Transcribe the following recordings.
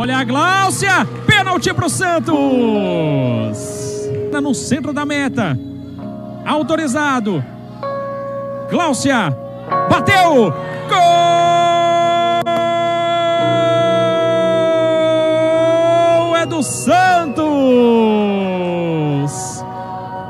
Olha a Gláucia, pênalti pro Santos. No centro da meta. Autorizado. Gláucia, bateu. Gol é do Santos.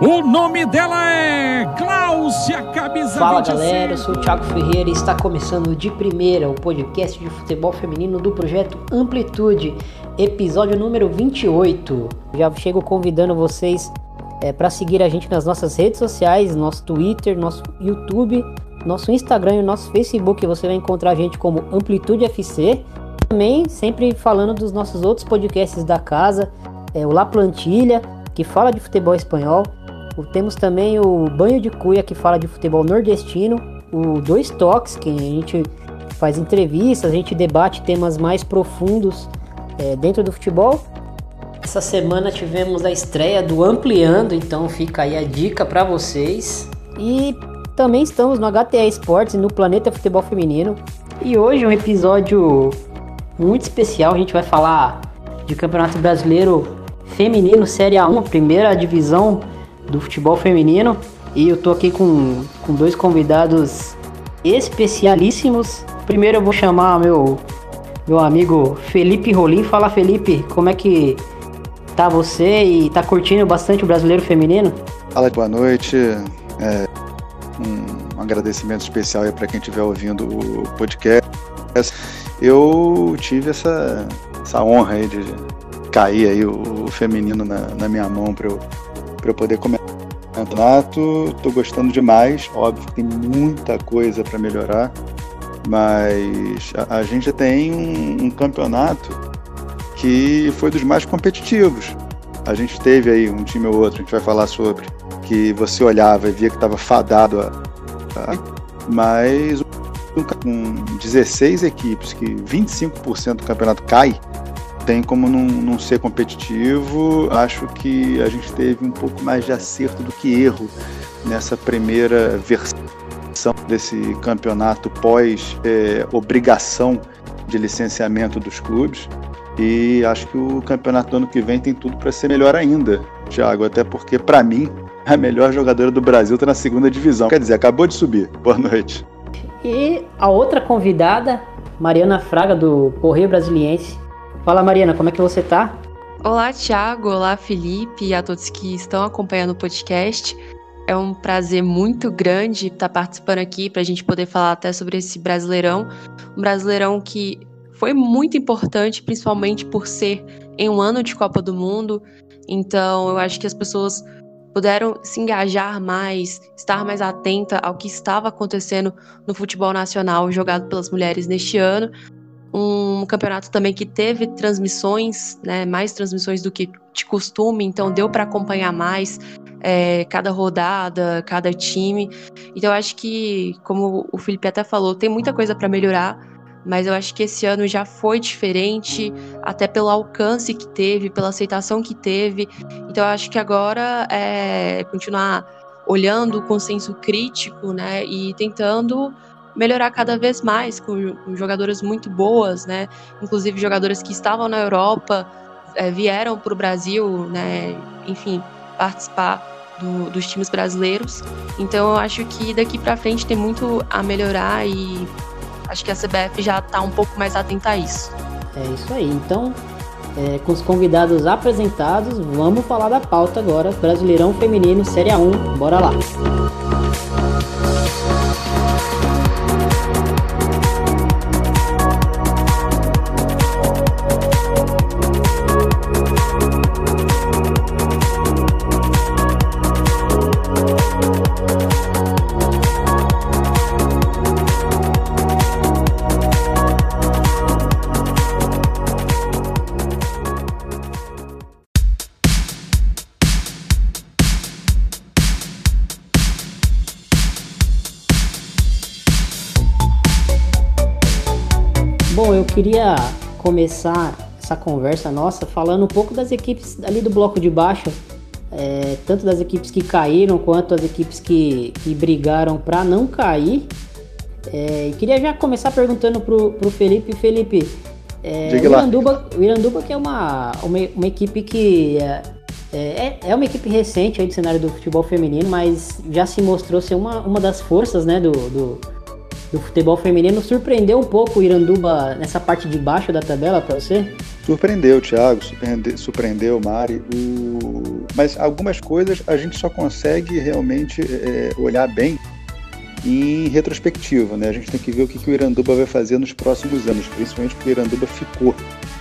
O nome dela é Gláucia Camisa Fala 25. galera, eu sou o Thiago Ferreira e está começando de primeira o podcast de futebol feminino do projeto Amplitude, episódio número 28. Já chego convidando vocês para seguir a gente nas nossas redes sociais, nosso Twitter, nosso YouTube, nosso Instagram e nosso Facebook. Você vai encontrar a gente como Amplitude FC. Também sempre falando dos nossos outros podcasts da casa, é, o La Plantilha, que fala de futebol espanhol. Temos também o Banho de Cuia, que fala de futebol nordestino. O Dois Toques, que a gente faz entrevistas, a gente debate temas mais profundos é, dentro do futebol. Essa semana tivemos a estreia do Ampliando, então fica aí a dica para vocês. E também estamos no HTA Esportes e no Planeta Futebol Feminino. E hoje um episódio muito especial, a gente vai falar de Campeonato Brasileiro Feminino Série A1, primeira divisão do futebol feminino. E eu tô aqui com, com dois convidados especialíssimos. Primeiro eu vou chamar meu, meu amigo Felipe Rolim. Fala Felipe, como é que tá você e tá curtindo bastante o brasileiro feminino? Fala, boa noite. É, um agradecimento especial aí para quem estiver ouvindo o podcast. Eu tive essa, essa honra aí de cair aí o, o feminino na, na minha mão para eu, pra eu poder comentar campeonato. Tô gostando demais. Óbvio que tem muita coisa para melhorar, mas a, a gente tem um, um campeonato que foi dos mais competitivos. A gente teve aí um time ou outro, a gente vai falar sobre, que você olhava e via que estava fadado a, a- mas com 16 equipes, que 25% do campeonato cai, tem como não, não ser competitivo. Acho que a gente teve um pouco mais de acerto do que erro nessa primeira versão desse campeonato pós eh, obrigação de licenciamento dos clubes. E acho que o campeonato do ano que vem tem tudo para ser melhor ainda, Thiago. Até porque, para mim, a melhor jogadora do Brasil está na segunda divisão. Quer dizer, acabou de subir. Boa noite. E a outra convidada, Mariana Fraga, do Correio Brasiliense. Fala Mariana, como é que você tá? Olá, Thiago. Olá, Felipe e a todos que estão acompanhando o podcast. É um prazer muito grande estar participando aqui para a gente poder falar até sobre esse Brasileirão. Um Brasileirão que foi muito importante, principalmente por ser em um ano de Copa do Mundo. Então, eu acho que as pessoas puderam se engajar mais, estar mais atenta ao que estava acontecendo no futebol nacional jogado pelas mulheres neste ano um campeonato também que teve transmissões, né, mais transmissões do que de costume, então deu para acompanhar mais é, cada rodada, cada time. Então acho que, como o Felipe até falou, tem muita coisa para melhorar, mas eu acho que esse ano já foi diferente, até pelo alcance que teve, pela aceitação que teve. Então acho que agora é continuar olhando com senso crítico, né, e tentando melhorar cada vez mais com, jogadoras muito boas, né? Inclusive jogadoras que estavam na Europa eh, vieram para o Brasil, né? Enfim, participar do- dos times brasileiros. Então eu acho que daqui para frente tem muito a melhorar e acho que a CBF já está um pouco mais atenta a isso. É isso aí. Então, é, com os convidados apresentados, vamos falar da pauta agora. Brasileirão Feminino Série A1. Bora lá. Queria começar essa conversa nossa falando um pouco das equipes ali do bloco de baixo, é, tanto das equipes que caíram quanto as equipes que, que brigaram para não cair. É, e queria já começar perguntando pro, pro Felipe, Felipe, É, o, Iranduba, o Iranduba que é uma, uma, uma equipe que é, é, é, uma equipe recente aí do cenário do futebol feminino, mas já se mostrou ser uma, uma das forças né, do, do, do futebol feminino. Surpreendeu um pouco o Iranduba nessa parte de baixo da tabela para você? Surpreendeu, Thiago, surpreendeu, surpreendeu Mari. O... Mas algumas coisas a gente só consegue realmente é, olhar bem em retrospectiva, né? A gente tem que ver o que, que o Iranduba vai fazer nos próximos anos, principalmente porque o Iranduba ficou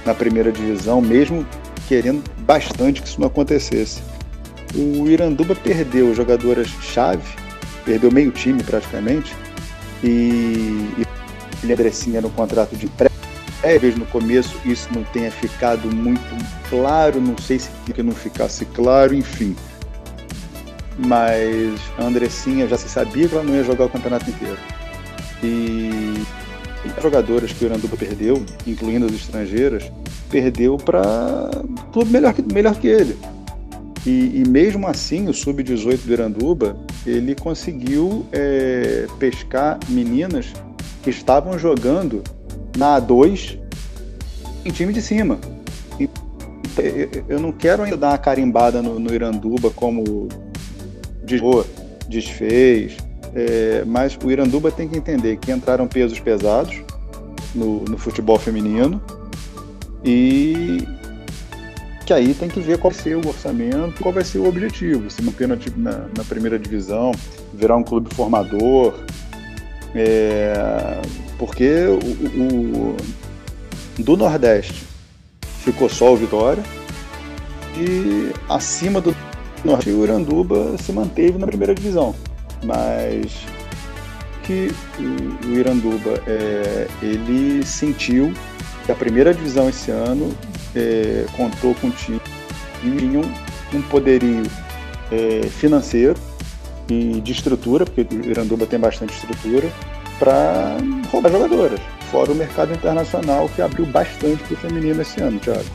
na primeira divisão, mesmo querendo bastante que isso não acontecesse. O Iranduba perdeu jogadoras-chave, perdeu meio time praticamente, e, e Andressinha no contrato de pré talvez no começo isso não tenha ficado muito claro, não sei se que não ficasse claro, enfim mas a Andressinha já se sabia que ela não ia jogar o campeonato inteiro. E as jogadoras que o Iranduba perdeu, incluindo as estrangeiras, perdeu para clube melhor que, melhor que ele. E, e mesmo assim, o sub-18 do Iranduba, ele conseguiu é, pescar meninas que estavam jogando na A2 em time de cima. Eu não quero ainda dar uma carimbada no, no Iranduba como desfez, desfez é, mas o Iranduba tem que entender que entraram pesos pesados no, no futebol feminino e que aí tem que ver qual vai ser o orçamento, qual vai ser o objetivo, se manter na, na, primeira divisão, virar um clube formador, é, porque o, o, do Nordeste ficou só o Vitória e acima do Norte o Iranduba se manteve na primeira divisão, mas que o Iranduba é, ele sentiu que a primeira divisão esse ano é, contou com um time um, um poderio é, financeiro e de estrutura, porque o Iranduba tem bastante estrutura, para roubar jogadoras, fora o mercado internacional que abriu bastante para o feminino esse ano, Thiago.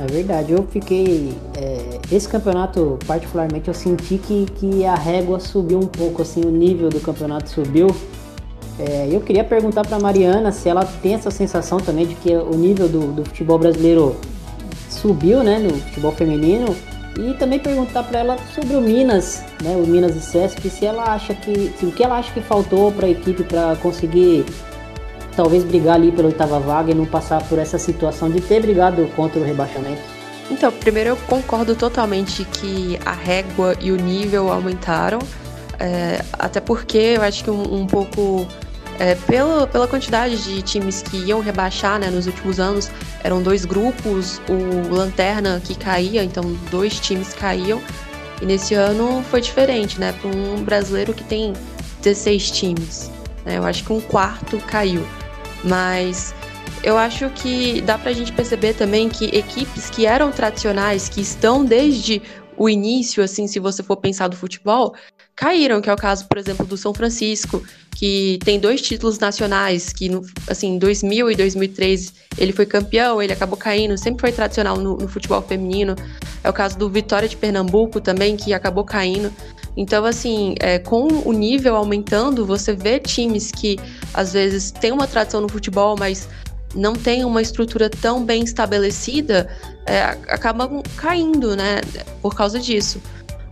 É verdade, eu fiquei. É, esse campeonato, particularmente, eu senti que, que a régua subiu um pouco, assim, o nível do campeonato subiu. É, eu queria perguntar para Mariana se ela tem essa sensação também de que o nível do, do futebol brasileiro subiu, né, no futebol feminino. E também perguntar para ela sobre o Minas, né, o Minas e Cesp, se ela acha que, se, o que ela acha que faltou para a equipe para conseguir talvez brigar ali pela oitava vaga e não passar por essa situação de ter brigado contra o rebaixamento? Então, primeiro eu concordo totalmente que a régua e o nível aumentaram, é, até porque eu acho que um, um pouco é, pela, pela quantidade de times que iam rebaixar né, nos últimos anos, eram dois grupos, o Lanterna que caía, então dois times caíam, e nesse ano foi diferente, né? Para um brasileiro que tem 16 times. Né, eu acho que um quarto caiu. Mas eu acho que dá para a gente perceber também que equipes que eram tradicionais, que estão desde o início, assim, se você for pensar do futebol, caíram, que é o caso, por exemplo, do São Francisco, que tem dois títulos nacionais, que, assim, em 2000 e 2003 ele foi campeão, ele acabou caindo, sempre foi tradicional no, no futebol feminino. É o caso do Vitória de Pernambuco também, que acabou caindo. Então, assim, é, com o nível aumentando, você vê times que às vezes têm uma tradição no futebol, mas não tem uma estrutura tão bem estabelecida, é, acabam caindo, né, por causa disso.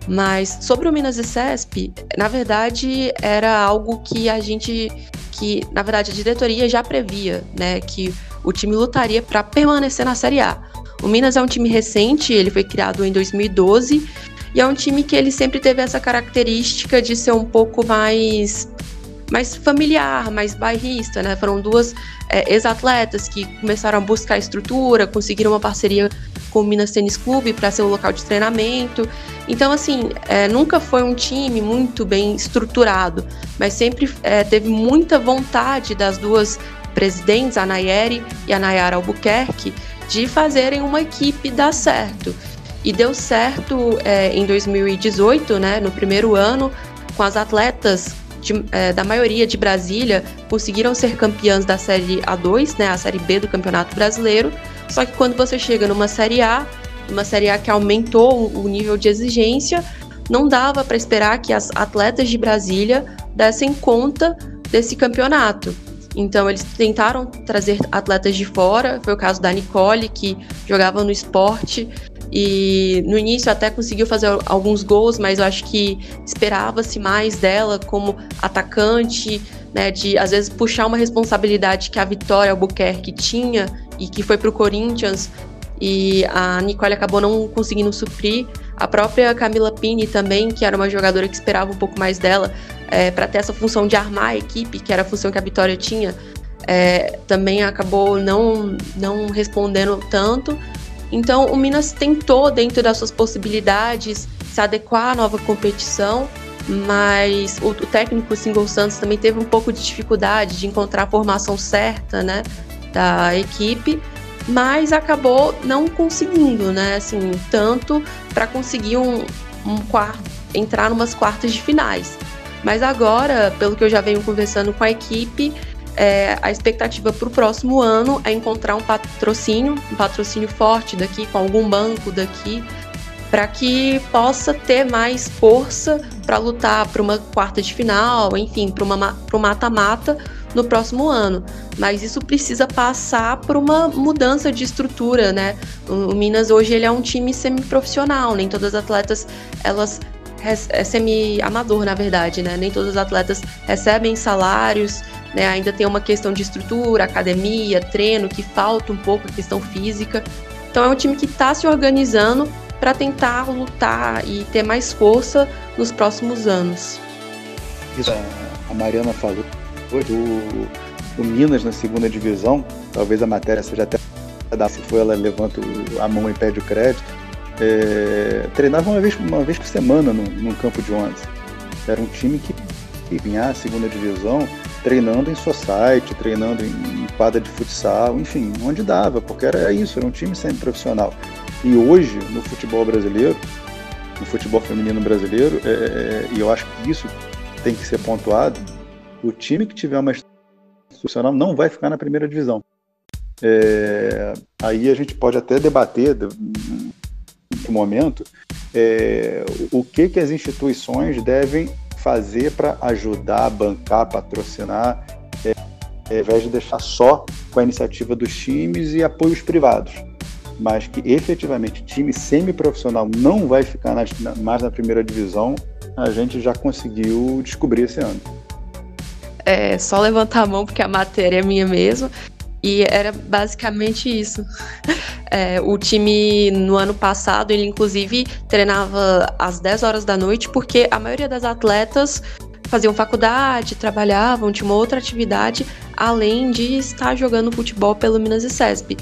Mas sobre o Minas e Cesp, na verdade, era algo que a gente, que na verdade a diretoria já previa, né, que o time lutaria para permanecer na Série A. O Minas é um time recente, ele foi criado em 2012 e é um time que ele sempre teve essa característica de ser um pouco mais mais familiar, mais bairrista, né? Foram duas é, ex-atletas que começaram a buscar estrutura, conseguiram uma parceria com o Minas Tênis Clube para ser o local de treinamento. Então, assim, é, nunca foi um time muito bem estruturado, mas sempre é, teve muita vontade das duas presidentes, a Nayeri e a Nayara Albuquerque, de fazerem uma equipe dar certo. E deu certo é, em 2018, né, no primeiro ano, com as atletas de, é, da maioria de Brasília conseguiram ser campeãs da Série A2, né, a Série B do Campeonato Brasileiro. Só que quando você chega numa Série A, uma Série A que aumentou o nível de exigência, não dava para esperar que as atletas de Brasília dessem conta desse campeonato. Então eles tentaram trazer atletas de fora, foi o caso da Nicole, que jogava no esporte e no início até conseguiu fazer alguns gols, mas eu acho que esperava-se mais dela como atacante, né, de às vezes puxar uma responsabilidade que a Vitória Albuquerque tinha e que foi para o Corinthians e a Nicole acabou não conseguindo suprir. A própria Camila Pini também, que era uma jogadora que esperava um pouco mais dela é, para ter essa função de armar a equipe, que era a função que a Vitória tinha, é, também acabou não, não respondendo tanto. Então, o Minas tentou, dentro das suas possibilidades, se adequar à nova competição, mas o, o técnico Single Santos também teve um pouco de dificuldade de encontrar a formação certa né, da equipe, mas acabou não conseguindo, né? Assim, tanto para conseguir um, um quarto, entrar numas quartas de finais. Mas agora, pelo que eu já venho conversando com a equipe, é, a expectativa para o próximo ano é encontrar um patrocínio, um patrocínio forte daqui, com algum banco daqui, para que possa ter mais força para lutar para uma quarta de final, enfim, para um mata-mata no próximo ano. Mas isso precisa passar por uma mudança de estrutura, né? O Minas hoje ele é um time semi-profissional, nem todas as atletas elas é semi-amador, na verdade, né? Nem todos os atletas recebem salários, né? Ainda tem uma questão de estrutura, academia, treino, que falta um pouco a questão física. Então é um time que está se organizando para tentar lutar e ter mais força nos próximos anos. Isso a Mariana falou do, do Minas na segunda divisão, talvez a matéria seja até se for ela levanta a mão e pede o crédito. É, treinava uma vez, uma vez por semana no, no campo de 11. Era um time que à segunda divisão treinando em society, treinando em quadra de futsal, enfim, onde dava, porque era isso, era um time sempre profissional. E hoje, no futebol brasileiro, no futebol feminino brasileiro, é, é, e eu acho que isso tem que ser pontuado, o time que tiver uma institucional não vai ficar na primeira divisão. É, aí a gente pode até debater no momento é, o que, que as instituições devem fazer para ajudar, bancar, patrocinar, é, ao invés de deixar só com a iniciativa dos times e apoios privados. Mas que efetivamente time semi-profissional não vai ficar na, mais na primeira divisão, a gente já conseguiu descobrir esse ano é só levantar a mão porque a matéria é minha mesmo. E era basicamente isso. É, o time, no ano passado, ele inclusive treinava às 10 horas da noite, porque a maioria das atletas faziam faculdade, trabalhavam, tinha uma outra atividade, além de estar jogando futebol pelo Minas e CESP.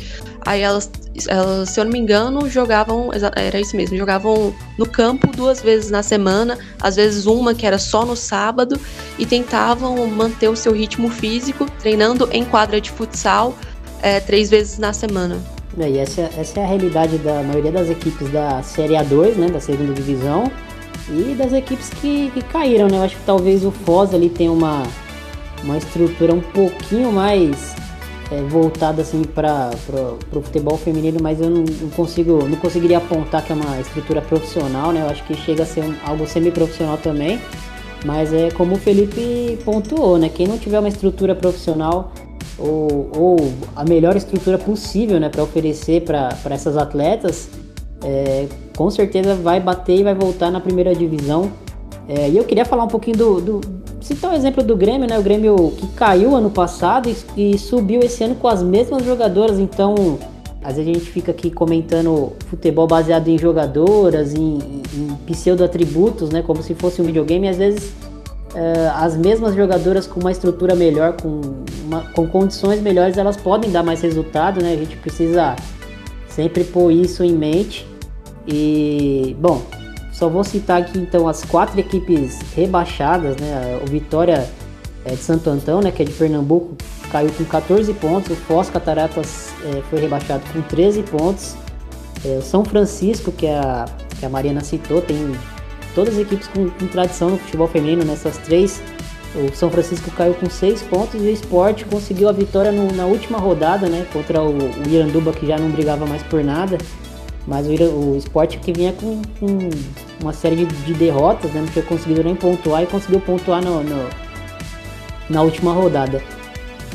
Aí elas, elas, se eu não me engano, jogavam, era isso mesmo, jogavam no campo duas vezes na semana, às vezes uma que era só no sábado, e tentavam manter o seu ritmo físico, treinando em quadra de futsal é, três vezes na semana. É, e essa, essa é a realidade da maioria das equipes da Série A2, né, da segunda divisão, e das equipes que, que caíram, né? Eu acho que talvez o Foz ali tenha uma, uma estrutura um pouquinho mais é, voltada assim para o futebol feminino, mas eu não, não, consigo, não conseguiria apontar que é uma estrutura profissional, né? Eu acho que chega a ser um, algo semi-profissional também. Mas é como o Felipe pontuou, né? Quem não tiver uma estrutura profissional ou, ou a melhor estrutura possível, né, para oferecer para essas atletas, é, com certeza vai bater e vai voltar na primeira divisão. É, e eu queria falar um pouquinho do, do citar o exemplo do Grêmio, né? O Grêmio que caiu ano passado e, e, subiu esse ano com as mesmas jogadoras, então às vezes a gente fica aqui comentando futebol baseado em jogadoras, em, em pseudo-atributos, né? Como se fosse um videogame, e às vezes é, as mesmas jogadoras com uma estrutura melhor, com, uma, com condições melhores, elas podem dar mais resultado, né? A gente precisa sempre pôr isso em mente. E, bom, só vou citar aqui então as quatro equipes rebaixadas, né? O Vitória é, de Santo Antão, né, que é de Pernambuco, caiu com 14 pontos. O Foz Cataratas é, foi rebaixado com 13 pontos. É, o São Francisco, que a, que a Mariana citou, tem todas as equipes com, com tradição no futebol feminino nessas três. O São Francisco caiu com 6 pontos e o Sport conseguiu a vitória no, na última rodada, né, contra o, o Iranduba, que já não brigava mais por nada. Mas o, o Sport que vinha com, com uma série de, de, derrotas, né? Não tinha conseguido nem pontuar e conseguiu pontuar no, no, na última rodada.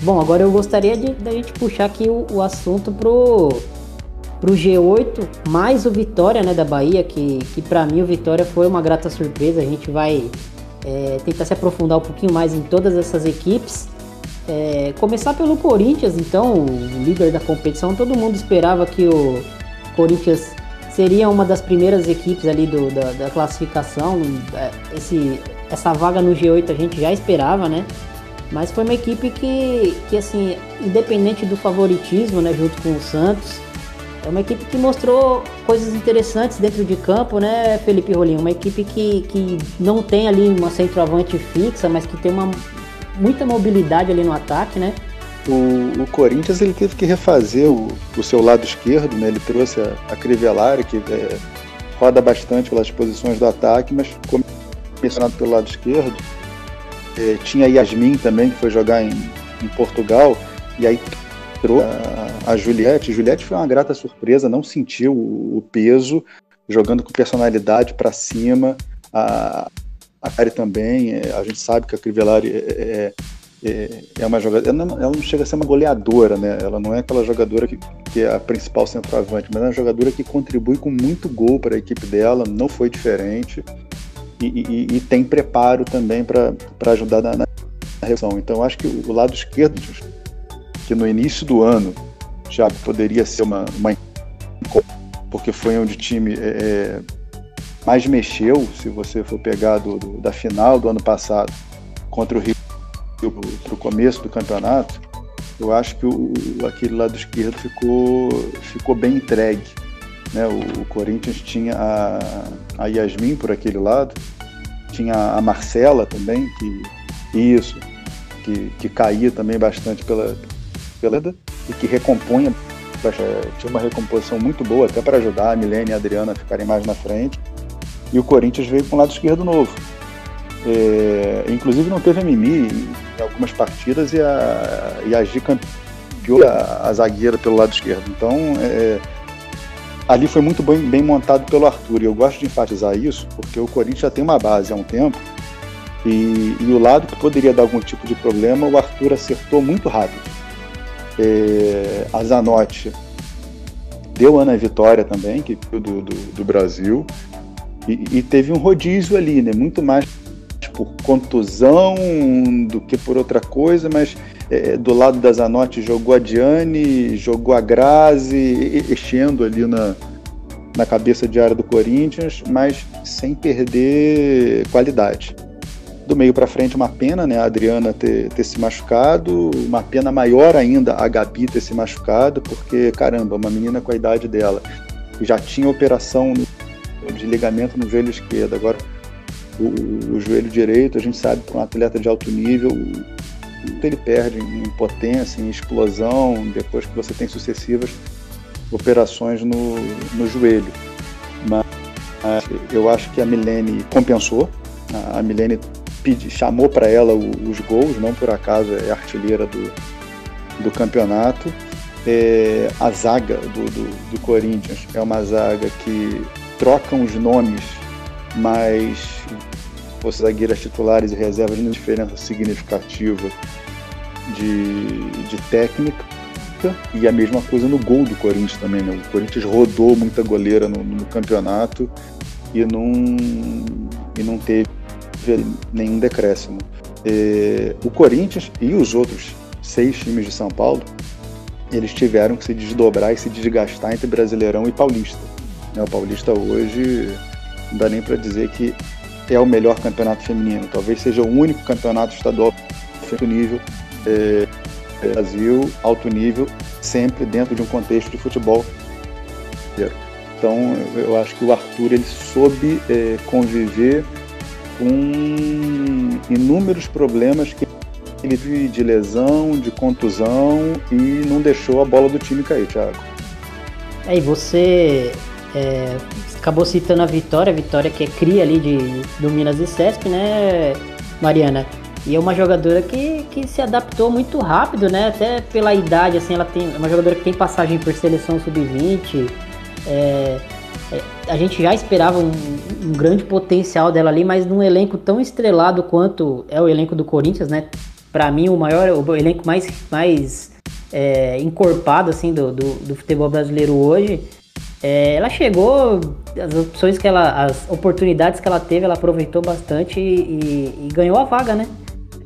Bom, agora eu gostaria de da gente puxar aqui o, o assunto pro pro G8, mais o Vitória, né, da Bahia, que, que para mim o Vitória foi uma grata surpresa. A gente vai é, tentar se aprofundar um pouquinho mais em todas essas equipes. É, começar pelo Corinthians, então, o líder da competição. Todo mundo esperava que o Corinthians seria uma das primeiras equipes ali do, da, da classificação. É, esse, essa vaga no G8 a gente já esperava, né? Mas foi uma equipe que, que assim, independente do favoritismo, né, junto com o Santos, é uma equipe que mostrou coisas interessantes dentro de campo, né, Felipe Rolim? Uma equipe que, que não tem ali uma centroavante fixa, mas que tem uma muita mobilidade ali no ataque, né? O, o Corinthians ele teve que refazer o, o seu lado esquerdo, né? Ele trouxe a, a Crivellari, que é, roda bastante pelas posições do ataque, mas começando pelo lado esquerdo. É, tinha Yasmin também, que foi jogar em, em Portugal, e aí a, a Juliette. Juliette foi uma grata surpresa, não sentiu o, o peso, jogando com personalidade para cima. A, a Kari também, é, a gente sabe que a Crivellari é, é, é, é uma jogadora. Ela não, ela não, chega a ser uma goleadora, né? Ela não é aquela jogadora que, que é a principal centroavante, mas é uma jogadora que contribui com muito gol para a equipe dela, não foi diferente. E, e, e tem preparo também para ajudar na, na reação. Então, acho que o lado esquerdo que no início do ano já poderia ser uma, uma porque foi onde o time é, é, mais mexeu, se você for pegar do, do, da final do ano passado contra o Rio para começo do campeonato, eu acho que o, aquele lado esquerdo ficou, ficou bem entregue. Né? O, o Corinthians tinha a, a Yasmin por aquele lado, tinha a Marcela também, que isso, que, que caía também bastante pela, pela e que recompunha, tinha uma recomposição muito boa até para ajudar a Milene e a Adriana a ficarem mais na frente. E o Corinthians veio com o lado esquerdo novo. É, inclusive não teve a Mimi em algumas partidas e a, e a Gi campeou a, a, zagueira pelo lado esquerdo. Então é, ali foi muito bem, bem montado pelo Arthur. E eu gosto de enfatizar isso porque o Corinthians já tem uma base há um tempo e, e o lado que poderia dar algum tipo de problema, o Arthur acertou muito rápido é, a Zanotti deu Ana Vitória também, que do, do, do Brasil, e, e, teve um rodízio ali, né? Muito mais por contusão do que por outra coisa, mas é, do lado da Zanotti jogou a Diane, jogou a Grazi, enchendo ali na, na cabeça de área do Corinthians, mas sem perder qualidade do meio para frente uma pena, né? A Adriana ter, ter se machucado, uma pena maior ainda a Gabi ter se machucado, porque caramba, uma menina com a idade dela já tinha operação de ligamento no joelho esquerdo, agora o, o joelho direito, a gente sabe que um atleta de alto nível, ele perde em potência, em explosão, depois que você tem sucessivas operações no, no joelho. Mas eu acho que a Milene compensou, a Milene pedi, chamou para ela os gols, não por acaso é artilheira do, do campeonato. É, a zaga do, do, do, Corinthians é uma zaga que troca os nomes, mas os zagueiras titulares e reservas não diferença significativa de, de técnica. E a mesma coisa no gol do Corinthians também. Né? O Corinthians rodou muita goleira no, no campeonato e não, e não teve nenhum decréscimo. E, o Corinthians e os outros seis times de São Paulo, eles tiveram que se desdobrar e se desgastar entre Brasileirão e Paulista. Né, o Paulista hoje não dá nem para dizer que é o melhor campeonato feminino. Talvez seja o único campeonato estadual alto nível é, Brasil, alto nível, sempre dentro de um contexto de futebol. Então, eu acho que o Arthur ele soube é, conviver com inúmeros problemas que ele teve de lesão, de contusão e não deixou a bola do time cair, Thiago. Aí você é, acabou citando a Vitória, a Vitória que é cria ali de, do Minas e Cesp, né, Mariana? E é uma jogadora que, que se adaptou muito rápido, né? Até pela idade, assim, ela tem é uma jogadora que tem passagem por seleção sub-20, é, é, a gente já esperava um, um, grande potencial dela ali, mas num elenco tão estrelado quanto é o elenco do Corinthians, né? para mim, o maior, o elenco mais, mais é, encorpado assim do, do, do, futebol brasileiro hoje. É, ela chegou, as opções que ela, as oportunidades que ela teve, ela aproveitou bastante e, e ganhou a vaga, né?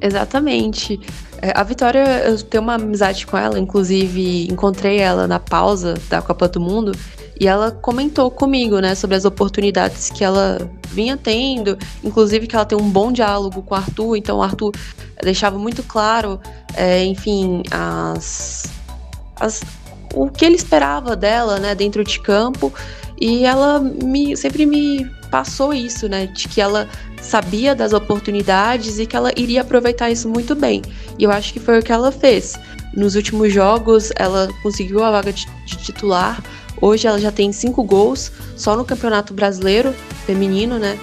Exatamente. É, a Vitória, eu tenho uma amizade com ela, inclusive encontrei ela na pausa da Copa do Mundo e ela comentou comigo, né, sobre as oportunidades que ela vinha tendo, inclusive que ela tem um bom diálogo com o Arthur, então o Arthur deixava muito claro, é, enfim, as, as, o que ele esperava dela, né, dentro de campo, e ela me, sempre me passou isso, né, de que ela sabia das oportunidades e que ela iria aproveitar isso muito bem. E eu acho que foi o que ela fez. Nos últimos jogos, ela conseguiu a vaga de, de titular. Hoje ela já tem cinco gols só no Campeonato Brasileiro feminino, né?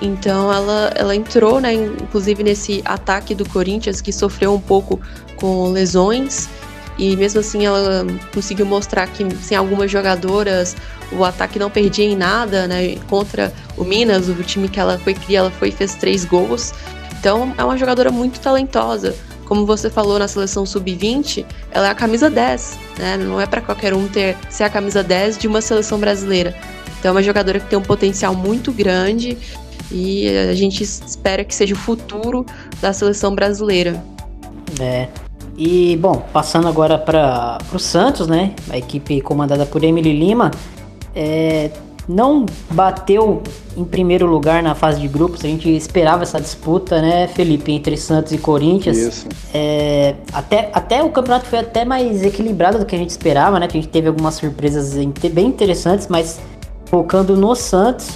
Então ela, ela entrou, né, inclusive nesse ataque do Corinthians que sofreu um pouco com lesões e mesmo assim ela conseguiu mostrar que sem algumas jogadoras o ataque não perdia em nada, né? Contra o Minas, o time que ela foi criar, ela foi fez três gols. Então é uma jogadora muito talentosa. Como você falou na seleção sub-20, ela é a camisa 10, né? Não é para qualquer um ter ser a camisa 10 de uma seleção brasileira. Então é uma jogadora que tem um potencial muito grande e a gente espera que seja o futuro da seleção brasileira. É. E bom, passando agora para o Santos, né? A equipe comandada por Emily Lima é, não bateu em primeiro lugar na fase de grupos. A gente esperava essa disputa, né, Felipe, entre Santos e Corinthians. Isso. É, até, até o campeonato foi até mais equilibrado do que a gente esperava, né? Que a gente teve algumas surpresas bem interessantes, mas focando no Santos,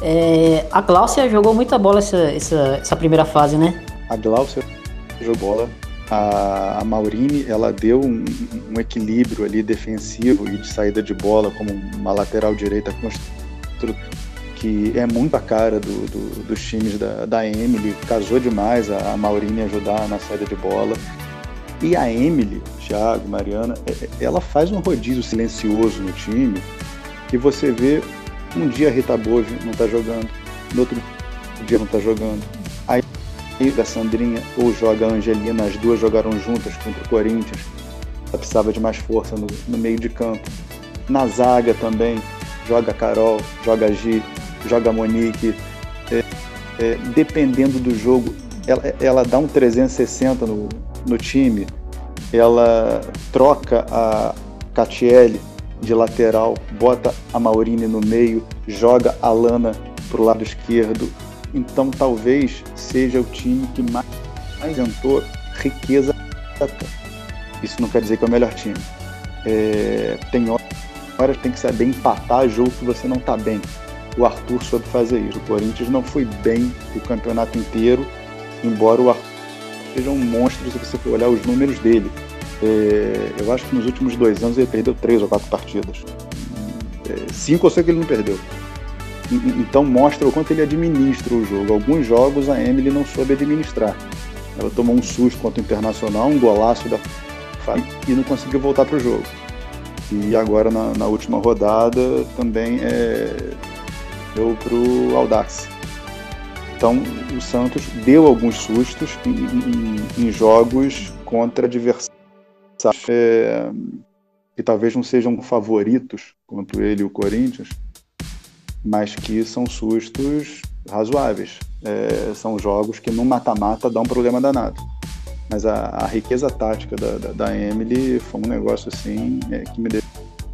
é, a Gláucia jogou muita bola essa, essa, essa primeira fase, né? A Gláucia jogou bola a, a Maurini ela deu um, um, equilíbrio ali defensivo e de saída de bola como uma lateral direita que é muito a cara do, do, dos times da, da Emily, casou demais a, a Maurini ajudar na saída de bola. E a Emily, Thiago, Mariana, é, é, ela faz um rodízio silencioso no time que você vê um dia a Rita Bove não está jogando, no outro dia não está jogando. Aí a Sandrinha ou joga a Angelina, as duas jogaram juntas contra o Corinthians. Ela precisava de mais força no, no meio de campo. Na zaga também, joga a Carol, joga a Gi, joga a Monique. É, é, dependendo do jogo, ela, ela, dá um 360 no, no time, ela troca a Catiele de lateral, bota a Maurine no meio, joga a Lana pro lado esquerdo, então talvez seja o time que mais apresentou riqueza. Isso não quer dizer que é o melhor time. É, tem horas que tem que saber empatar jogo que você não está bem. O Arthur soube fazer isso. O Corinthians não foi bem o campeonato inteiro, embora o Arthur seja um monstro se você for olhar os números dele. É, eu acho que nos últimos dois anos ele perdeu três ou quatro partidas. É, cinco eu sei que ele não perdeu. Então mostra o quanto ele administra o jogo. Alguns jogos a Emily não soube administrar. Ela tomou um susto contra o Internacional, um golaço da e não conseguiu voltar para o jogo. E agora na, na, última rodada também é, deu para o Audax. Então o Santos deu alguns sustos em, em, em jogos contra adversários é, que talvez não sejam favoritos quanto ele e o Corinthians, mas que são sustos razoáveis. É, são jogos que no mata-mata dão um problema danado. Mas a, a riqueza tática da, da, da, Emily foi um negócio assim é, que me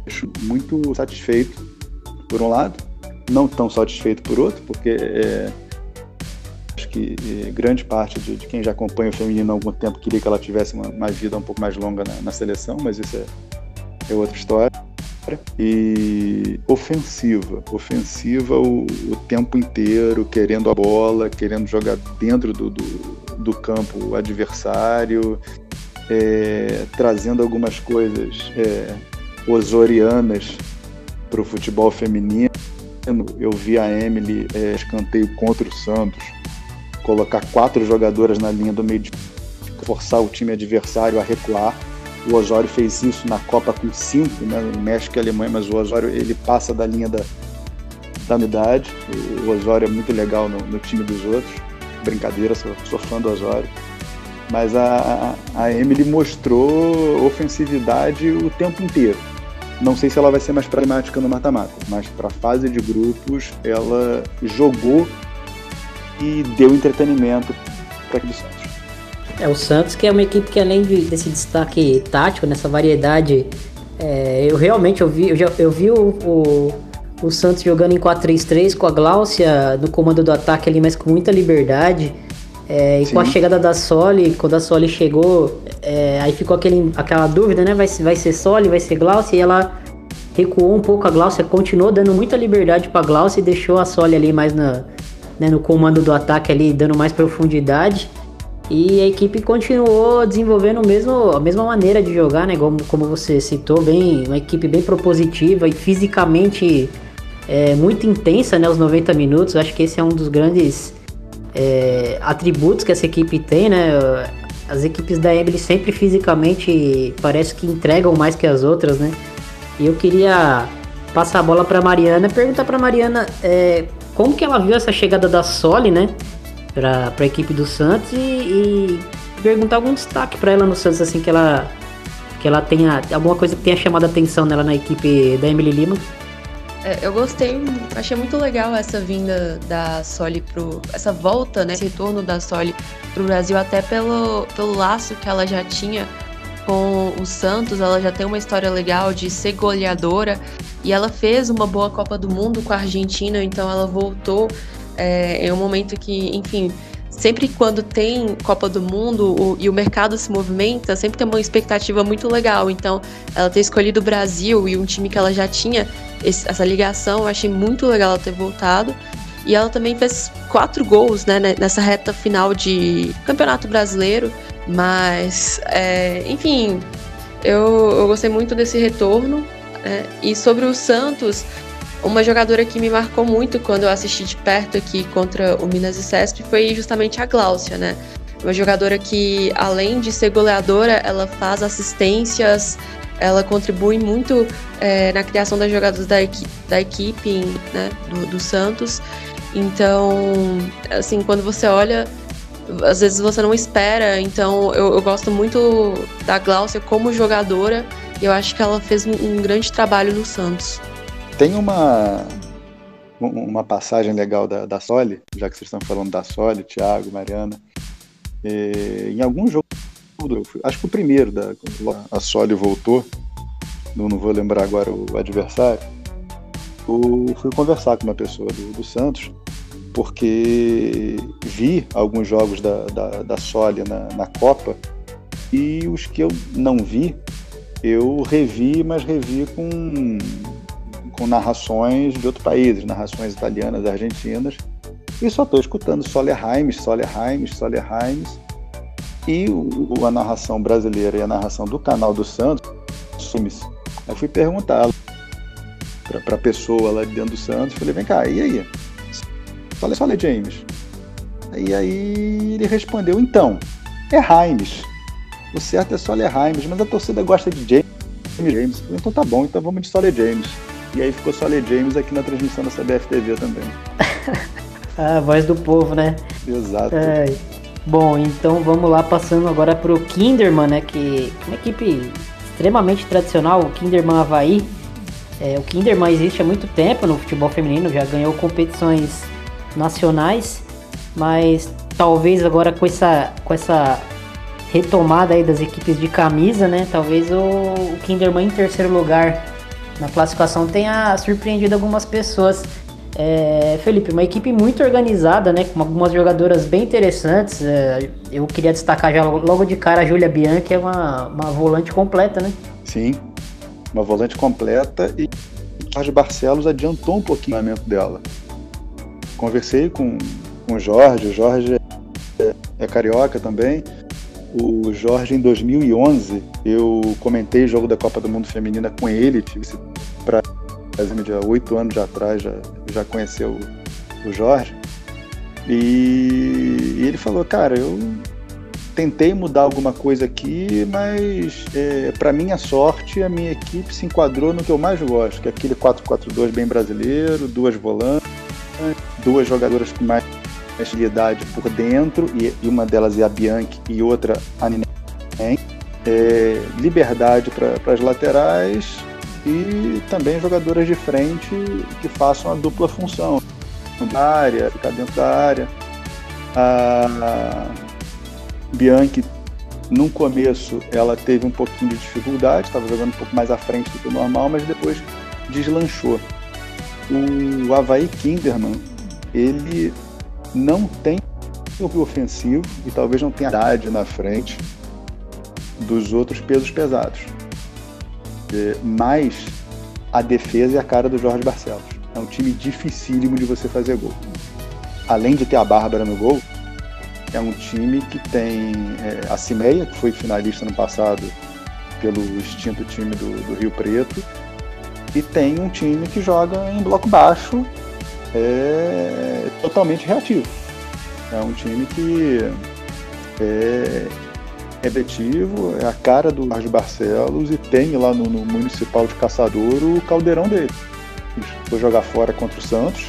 deixou muito satisfeito, por um lado, não tão satisfeito por outro, porque é, acho que é, grande parte de, de, quem já acompanha o feminino há algum tempo queria que ela tivesse uma, uma vida um pouco mais longa na, na seleção, mas isso é, é outra história e ofensiva, ofensiva o, o, tempo inteiro, querendo a bola, querendo jogar dentro do, do, do campo adversário, é, trazendo algumas coisas é, osorianas para o futebol feminino. Eu vi a Emily é, escanteio contra o Santos, colocar quatro jogadoras na linha do meio de forçar o time adversário a recuar o Osório fez isso na Copa com cinco, né, México e Alemanha, mas o Osório ele passa da linha da, da unidade. O Osório é muito legal no, no time dos outros. Brincadeira, sou, sou fã do Osório. Mas a, a Emily mostrou ofensividade o tempo inteiro. Não sei se ela vai ser mais pragmática no mata-mata, mas para a fase de grupos ela jogou e deu entretenimento para aquele Santos. É o Santos que é uma equipe que além de, desse destaque tático, nessa variedade, é, eu realmente eu vi, eu, já, eu vi o, o, o Santos jogando em 4-3-3 com a Gláucia no comando do ataque ali, mas com muita liberdade. É, e Sim. com a chegada da Soli, quando a Soli chegou, é, aí ficou aquele, aquela dúvida, né? Vai, vai ser Soli, vai ser Glaucia, e ela recuou um pouco a Glaucia, continuou dando muita liberdade pra Glaucia e deixou a Soli ali mais na, né, no comando do ataque ali, dando mais profundidade. E a equipe continuou desenvolvendo mesmo, a mesma maneira de jogar, né? Como, como você citou, bem, uma equipe bem propositiva e fisicamente é, muito intensa, né? Os 90 minutos. Acho que esse é um dos grandes é, atributos que essa equipe tem, né? As equipes da Emily sempre fisicamente parece que entregam mais que as outras, né? E eu queria passar a bola para Mariana, perguntar para Mariana é, como que ela viu essa chegada da Soli, né? Para a equipe do Santos e, e perguntar algum destaque para ela no Santos, assim que ela que ela tenha alguma coisa que tenha chamado a atenção nela na equipe da Emily Lima. É, eu gostei, achei muito legal essa vinda da Soli pro. essa volta, né? Esse retorno da Soli pro Brasil, até pelo, pelo laço que ela já tinha com o Santos. Ela já tem uma história legal de ser goleadora e ela fez uma boa Copa do Mundo com a Argentina, então ela voltou é, em um momento que, enfim, sempre quando tem Copa do Mundo o, e o mercado se movimenta, sempre tem uma expectativa muito legal. Então, ela ter escolhido o Brasil e um time que ela já tinha esse, essa ligação, eu achei muito legal ela ter voltado. E ela também fez quatro gols né, nessa reta final de Campeonato Brasileiro. Mas, é, enfim, eu, eu gostei muito desse retorno. Né? E sobre o Santos, uma jogadora que me marcou muito quando eu assisti de perto aqui contra o Minas e Cesp foi justamente a Gláucia, né? Uma jogadora que, além de ser goleadora, ela faz assistências, ela contribui muito é, na criação das jogadas da, equi da equipe né, do, do Santos. Então, assim, quando você olha, às vezes você não espera. Então, eu, eu gosto muito da Gláucia como jogadora. E eu acho que ela fez um, um grande trabalho no Santos. Tem uma, uma passagem legal da, da Soli, já que vocês estão falando da Soli, Thiago, Mariana. Em algum jogo, acho que o primeiro, da, a Soli voltou, não, não vou lembrar agora o adversário, eu fui conversar com uma pessoa do, do Santos, porque vi alguns jogos da, da, da Soli na, na Copa e os que eu não vi, eu revi, mas revi com com narrações de outros países, narrações italianas, argentinas, e só estou escutando Soler Heims, Soler Heims, Soler Heims, e o, a narração brasileira e a narração do canal do Santos sume-se. Aí fui perguntar para a pessoa lá de dentro do Santos, falei, vem cá, e aí? Soler, Soler James. E aí ele respondeu, então, é Heims. O certo é Soler Heims, mas a torcida gosta de James. James. Então tá bom, então vamos de Soler James. E aí ficou só Lee James aqui na transmissão da CBF TV também. a voz do povo, né? Exato. É. Bom, então vamos lá, passando agora pro Kinderman, né? Que é uma equipe extremamente tradicional, o Kinderman Havaí. É, o Kinderman existe há muito tempo no futebol feminino, já ganhou competições nacionais, mas talvez agora com essa, com essa retomada aí das equipes de camisa, né? Talvez o, o Kinderman em terceiro lugar na classificação tenha surpreendido algumas pessoas. É, Felipe, uma equipe muito organizada, né? Com algumas jogadoras bem interessantes. É, eu queria destacar já logo de cara a Júlia Bianchi, é uma, uma volante completa, né? Sim, uma volante completa e Jorge Barcelos adiantou um pouquinho o momento dela. Conversei com, com o Jorge, o Jorge é, é carioca também. O Jorge, em 2011, eu comentei o jogo da Copa do Mundo Feminina com ele, tive esse prazer de oito anos atrás, já, já conheceu o, Jorge. E, ele falou, cara, eu tentei mudar alguma coisa aqui, mas é, para minha sorte, a minha equipe se enquadrou no que eu mais gosto, que é aquele 4-4-2 bem brasileiro, duas volantes, duas jogadoras com mais agilidade por dentro, e, e, uma delas é a Bianchi e outra a Ninen. É, liberdade para as laterais e também jogadoras de frente que façam a dupla função. Da área, ficar dentro da área. A Bianchi, no começo, ela teve um pouquinho de dificuldade, estava jogando um pouco mais à frente do que o normal, mas depois deslanchou. O Havaí Kinderman, ele não tem o ofensivo e talvez não tenha idade na frente dos outros pesos pesados. É, mas a defesa é a cara do Jorge Barcelos. É um time dificílimo de você fazer gol. Além de ter a Bárbara no gol, é um time que tem é, a Cimeia, que foi finalista no passado pelo extinto time do, do Rio Preto, e tem um time que joga em bloco baixo, é, totalmente reativo. É um time que é, é efetivo, é a cara do Jorge Barcelos e tem lá no, no Municipal de Caçador o caldeirão dele. Foi jogar fora contra o Santos,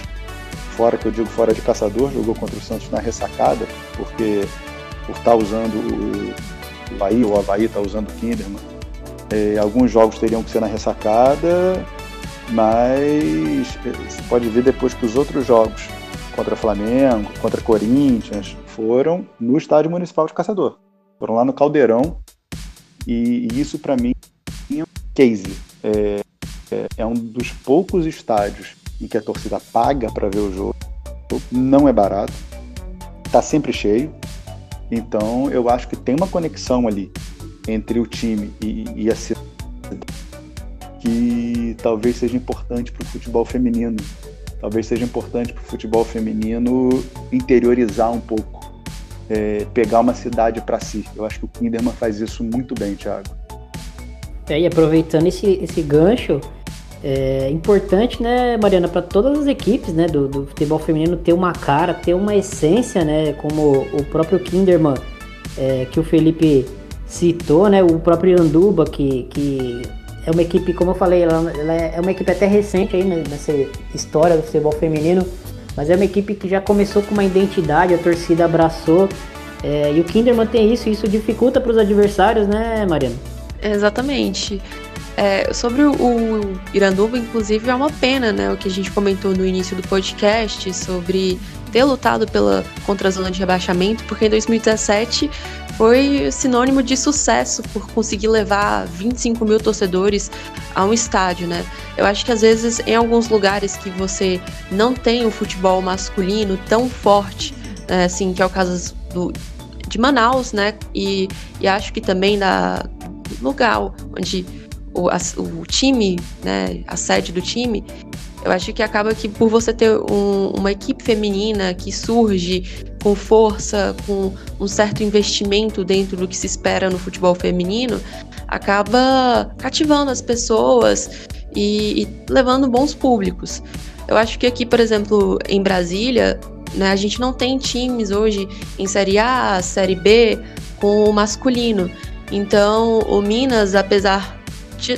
fora que eu digo fora de Caçador, jogou contra o Santos na ressacada, porque por estar tá usando o Havaí, ou o Havaí está usando o Kinderman, é, alguns jogos teriam que ser na ressacada, mas é, você pode ver depois que os outros jogos contra Flamengo, contra Corinthians, foram no Estádio Municipal de Caçador. Foram lá no Caldeirão e, e isso para mim é um case. É, é, é, um dos poucos estádios em que a torcida paga para ver o jogo. Não é barato, tá sempre cheio. Então eu acho que tem uma conexão ali entre o time e, e a cidade que talvez seja importante para o futebol feminino. Talvez seja importante para o futebol feminino interiorizar um pouco, é, pegar uma cidade para si. Eu acho que o Kinderman faz isso muito bem, Thiago. É, e aproveitando esse, esse gancho, é importante, né, Mariana, para todas as equipes né, do, do, futebol feminino ter uma cara, ter uma essência, né, como o próprio Kinderman, é, que o Felipe citou, né, o próprio Anduba, que, que é uma equipe, como eu falei, ela, ela é uma equipe até recente aí né, nessa história do futebol feminino, mas é uma equipe que já começou com uma identidade, a torcida abraçou, é, e o Kinderman tem isso, e isso dificulta para os adversários, né, Mariana? Exatamente. É, sobre o, o Iranduba, inclusive, é uma pena, né? O que a gente comentou no início do podcast sobre ter lutado pela contra a zona de rebaixamento, porque em 2017 foi sinônimo de sucesso por conseguir levar 25 mil torcedores a um estádio, né? Eu acho que às vezes em alguns lugares que você não tem o futebol masculino tão forte, né, assim, que é o caso do, de Manaus, né? E, e acho que também da lugar onde o, a, o time, né, a sede do time, eu acho que acaba que por você ter um, uma equipe feminina que surge com força, com um certo investimento dentro do que se espera no futebol feminino, acaba cativando as pessoas e, e levando bons públicos. Eu acho que aqui, por exemplo, em Brasília, né, a gente não tem times hoje em Série A, Série B com o masculino. Então, o Minas, apesar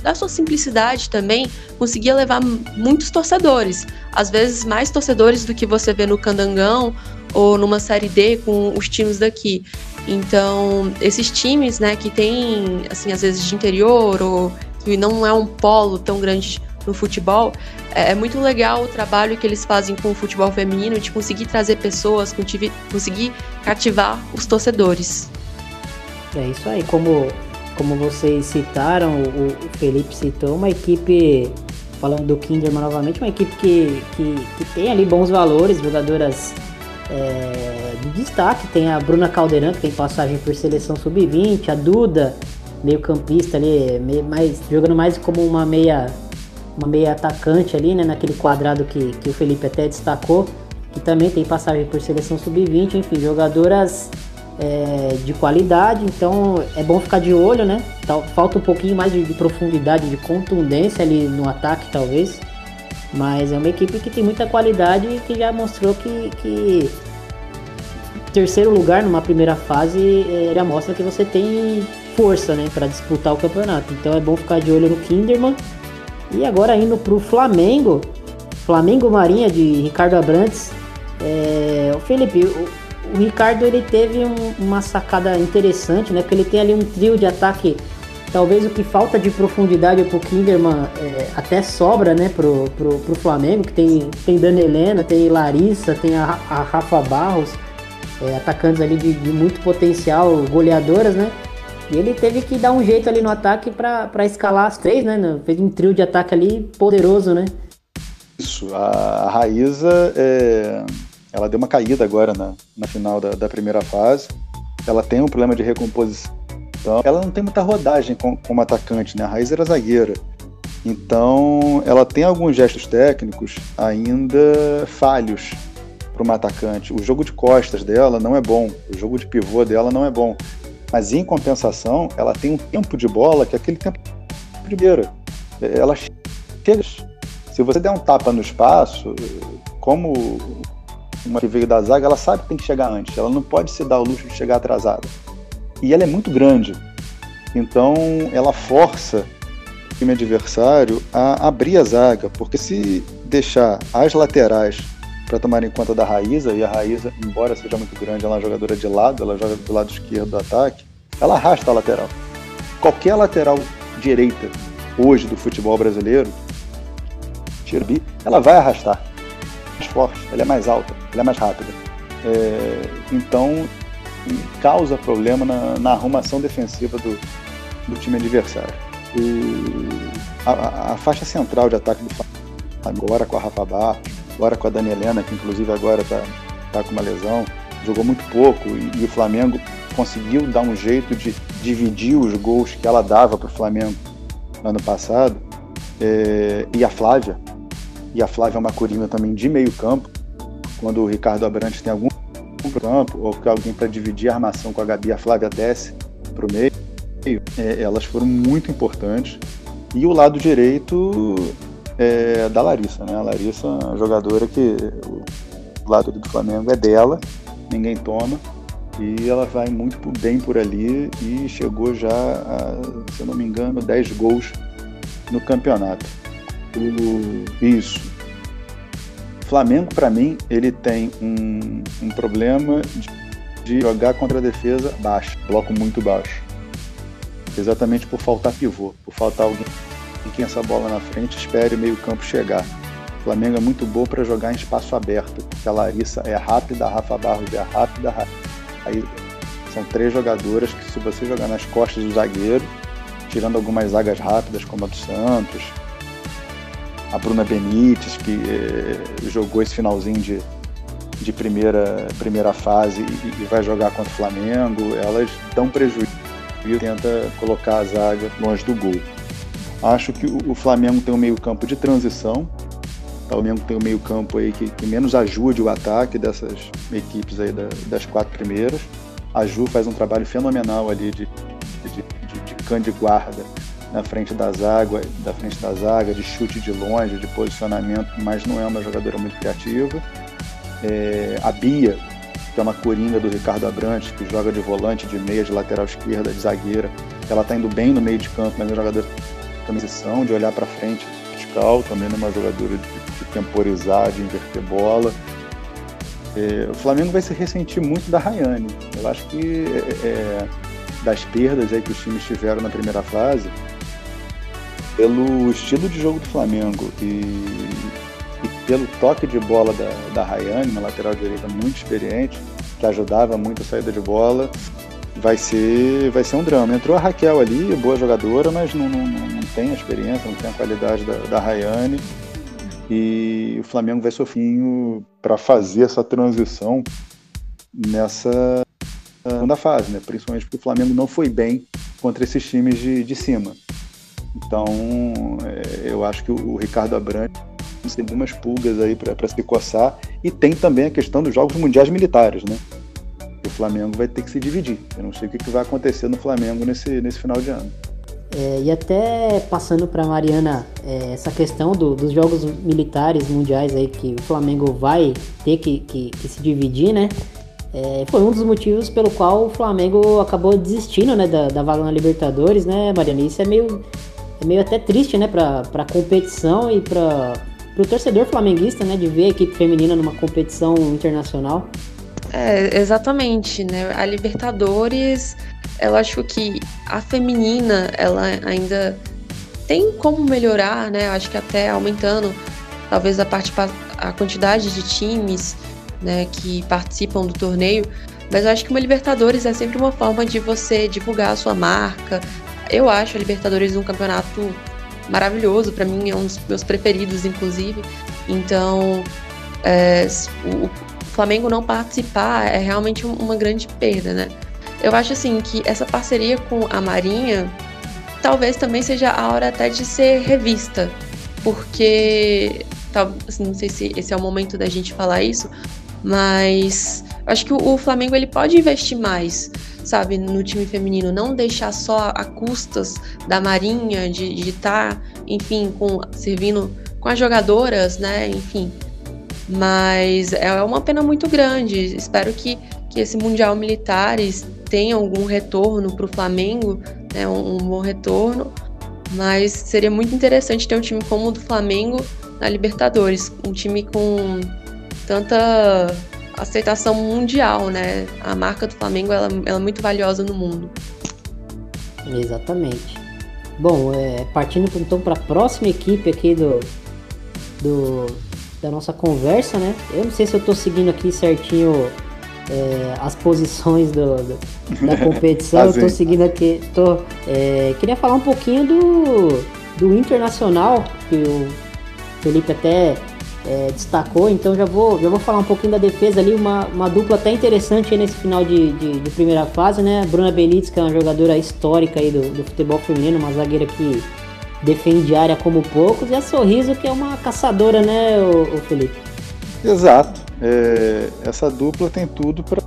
da sua simplicidade também, conseguia levar muitos torcedores. Às vezes, mais torcedores do que você vê no Candangão ou numa Série D com os times daqui. Então, esses times, né, que tem, assim, às vezes de interior ou que não é um polo tão grande no futebol, é, é muito legal o trabalho que eles fazem com o futebol feminino de conseguir trazer pessoas, conseguir cativar os torcedores. É isso aí, como como vocês citaram, o, Felipe citou, uma equipe, falando do Kinderman novamente, uma equipe que, que, que tem ali bons valores, jogadoras é, de destaque. Tem a Bruna Caldeirão, que tem passagem por seleção sub-20, a Duda, meio campista ali, meio, mais, jogando mais como uma meia, uma meia atacante ali, né, naquele quadrado que, que o Felipe até destacou, que também tem passagem por seleção sub-20, enfim, jogadoras é, de qualidade, então é bom ficar de olho, né? Falta um pouquinho mais de, de, profundidade, de contundência ali no ataque, talvez. Mas é uma equipe que tem muita qualidade e que já mostrou que, que terceiro lugar numa primeira fase é, já mostra que você tem força, né, para disputar o campeonato. Então é bom ficar de olho no Kinderman. E agora indo pro Flamengo, Flamengo Marinha de Ricardo Abrantes É, o Felipe, o, o Ricardo ele teve um, uma sacada interessante, né? Porque ele tem ali um trio de ataque. Talvez o que falta de profundidade pro Kinderman é, até sobra, né, pro, pro, pro Flamengo, que tem, tem Dana Helena, tem Larissa, tem a, a Rafa Barros, é, atacantes ali de, de, muito potencial, goleadoras, né? E ele teve que dar um jeito ali no ataque para escalar as três, né? Fez um trio de ataque ali poderoso, né? Isso, a, a Raíza é, ela deu uma caída agora na, na final da, da, primeira fase. Ela tem um problema de recomposição. Ela não tem muita rodagem como, atacante, né? A Raiz era zagueira. Então, ela tem alguns gestos técnicos ainda falhos para uma atacante. O jogo de costas dela não é bom, o jogo de pivô dela não é bom. Mas em compensação, ela tem um tempo de bola que é aquele tempo primeira. Ela chega. Se você der um tapa no espaço, como uma que veio da zaga, ela sabe que tem que chegar antes. Ela não pode se dar o luxo de chegar atrasada. E ela é muito grande. Então ela força o time adversário a abrir a zaga, porque se deixar as laterais para tomar em conta da Raíza, e a Raíza, embora seja muito grande, ela é uma jogadora de lado, ela joga do lado esquerdo do ataque, ela arrasta a lateral. Qualquer lateral direita hoje do futebol brasileiro, ela vai arrastar mais forte, ela é mais alta, ela é mais rápida. É, então, causa problema na, na, arrumação defensiva do, do time adversário. a, a, faixa central de ataque do agora com a Rafa Barros, agora com a Dani Helena, que inclusive agora está tá com uma lesão, jogou muito pouco e, e, o Flamengo conseguiu dar um jeito de dividir os gols que ela dava para o Flamengo no ano passado. É, e a Flávia, e a Flávia é uma coringa também de meio campo. Quando o Ricardo Abrantes tem algum campo, ou que alguém para dividir a armação com a Gabi, a Flávia desce para o meio. É, elas foram muito importantes. E o lado direito é da Larissa, né? A Larissa é uma jogadora que o lado do Flamengo é dela, ninguém toma. E ela vai muito bem por ali e chegou já a, se eu não me engano, 10 gols no campeonato. O, isso. Flamengo, para mim, ele tem um, um problema de, de, jogar contra a defesa baixa, bloco muito baixo. Exatamente por faltar pivô, por faltar alguém que essa bola na frente espere o meio-campo chegar. O Flamengo é muito bom para jogar em espaço aberto, porque a Larissa é rápida, a Rafa Barros é rápida, aí são três jogadoras que se você jogar nas costas do zagueiro, tirando algumas zagas rápidas como a do Santos, a Bruna Benítez, que eh, jogou esse finalzinho de, de primeira, primeira fase e, e, vai jogar contra o Flamengo, elas dão prejuízo e tenta colocar a zaga longe do gol. Acho que o, o Flamengo tem um meio campo de transição, o Flamengo tem um meio campo aí que, que, menos ajude o ataque dessas equipes aí da, das quatro primeiras. A Ju faz um trabalho fenomenal ali de, de, de, de cã de guarda na frente da zaga, da frente da zaga, de chute de longe, de posicionamento, mas não é uma jogadora muito criativa. É, a Bia, que é uma coringa do Ricardo Abrantes, que joga de volante, de meia, de lateral esquerda, de zagueira. Ela está indo bem no meio de campo, mas é uma jogadora de transição, de olhar para frente, vertical, também é uma jogadora de, de temporizar, de inverter bola. É, o Flamengo vai se ressentir muito da Rayane. Eu acho que é, é das perdas aí que os times tiveram na primeira fase, pelo estilo de jogo do Flamengo e, e pelo toque de bola da, da Rayane, uma lateral direita muito experiente, que ajudava muito a saída de bola, vai ser, vai ser um drama. Entrou a Raquel ali, boa jogadora, mas não, não, não tem a experiência, não tem a qualidade da, da Rayane. E o Flamengo vai sofinho para fazer essa transição nessa segunda fase, né? principalmente porque o Flamengo não foi bem contra esses times de, de cima. Então, é, eu acho que o, Ricardo Abrantes tem algumas pulgas aí para se coçar. E tem também a questão dos Jogos Mundiais Militares, né? O Flamengo vai ter que se dividir. Eu não sei o que, que vai acontecer no Flamengo nesse, nesse final de ano. É, e até passando para Mariana é, essa questão do, dos jogos militares mundiais aí que o Flamengo vai ter que, que, que se dividir, né? É, foi um dos motivos pelo qual o Flamengo acabou desistindo né, da, da vaga na Libertadores, né, Mariana? Isso é meio é meio até triste, né, pra, pra competição e pra, pro torcedor flamenguista, né, de ver a equipe feminina numa competição internacional. É, exatamente, né? A Libertadores, eu acho que a feminina, ela ainda tem como melhorar, né? Acho que até aumentando talvez a, participa a quantidade de times né, que participam do torneio, mas eu acho que uma Libertadores é sempre uma forma de você divulgar a sua marca. Eu acho a Libertadores um campeonato maravilhoso, para mim é um dos meus preferidos, inclusive. Então, é, o Flamengo não participar é realmente uma grande perda, né? Eu acho assim que essa parceria com a Marinha talvez também seja a hora até de ser revista, porque assim, não sei se esse é o momento da gente falar isso, mas acho que o, Flamengo ele pode investir mais, sabe, no time feminino, não deixar só a custas da Marinha de estar, tá, enfim, com servindo com as jogadoras, né, enfim. Mas é uma pena muito grande. Espero que, que esse Mundial Militares tenha algum retorno para o Flamengo, né, um, um bom retorno. Mas seria muito interessante ter um time como o do Flamengo na Libertadores, um time com tanta aceitação mundial, né? A marca do Flamengo ela, ela é muito valiosa no mundo. Exatamente. Bom, é, partindo então para a próxima equipe aqui do, do da nossa conversa, né? Eu não sei se eu estou seguindo aqui certinho é, as posições do, do da competição. eu estou seguindo aqui. Tô, é, queria falar um pouquinho do, do Internacional, que o Felipe até é, destacou, então já vou, já vou falar um pouquinho da defesa ali, uma, uma dupla até interessante nesse final de, de, de, primeira fase, né? Bruna Belitz, que é uma jogadora histórica aí do, do futebol feminino, uma zagueira que defende área como poucos, e a Sorriso, que é uma caçadora, né, o, o Felipe? Exato. É, essa dupla tem tudo para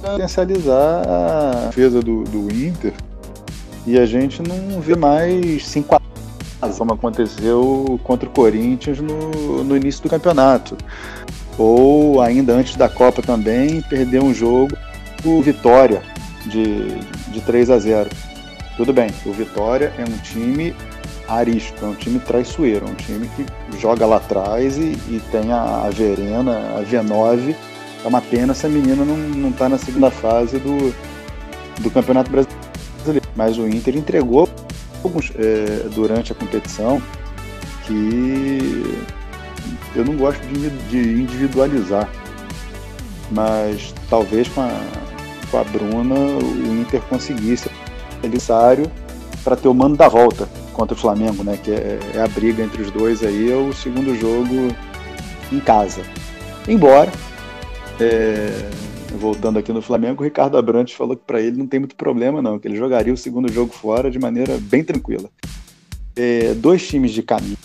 potencializar a defesa do, do Inter e a gente não vê mais 5 como aconteceu contra o Corinthians no, no início do campeonato. Ou ainda antes da Copa também, perder um jogo por vitória de, de 3 a 0. Tudo bem, o Vitória é um time arisco, é um time traiçoeiro, é um time que joga lá atrás e, e tem a, a Verena, a V9. É uma pena essa menina não, não tá na segunda fase do, do Campeonato Brasileiro. Mas o Inter entregou alguns é, durante a competição que eu não gosto de, de individualizar, mas talvez com a, com a Bruna o Inter conseguisse necessário para ter o mando da volta contra o Flamengo, né? Que é, é, a briga entre os dois aí, é o segundo jogo em casa. Embora é, voltando aqui no Flamengo, o Ricardo Abrantes falou que para ele não tem muito problema, não, que ele jogaria o segundo jogo fora de maneira bem tranquila. É, dois times de camisa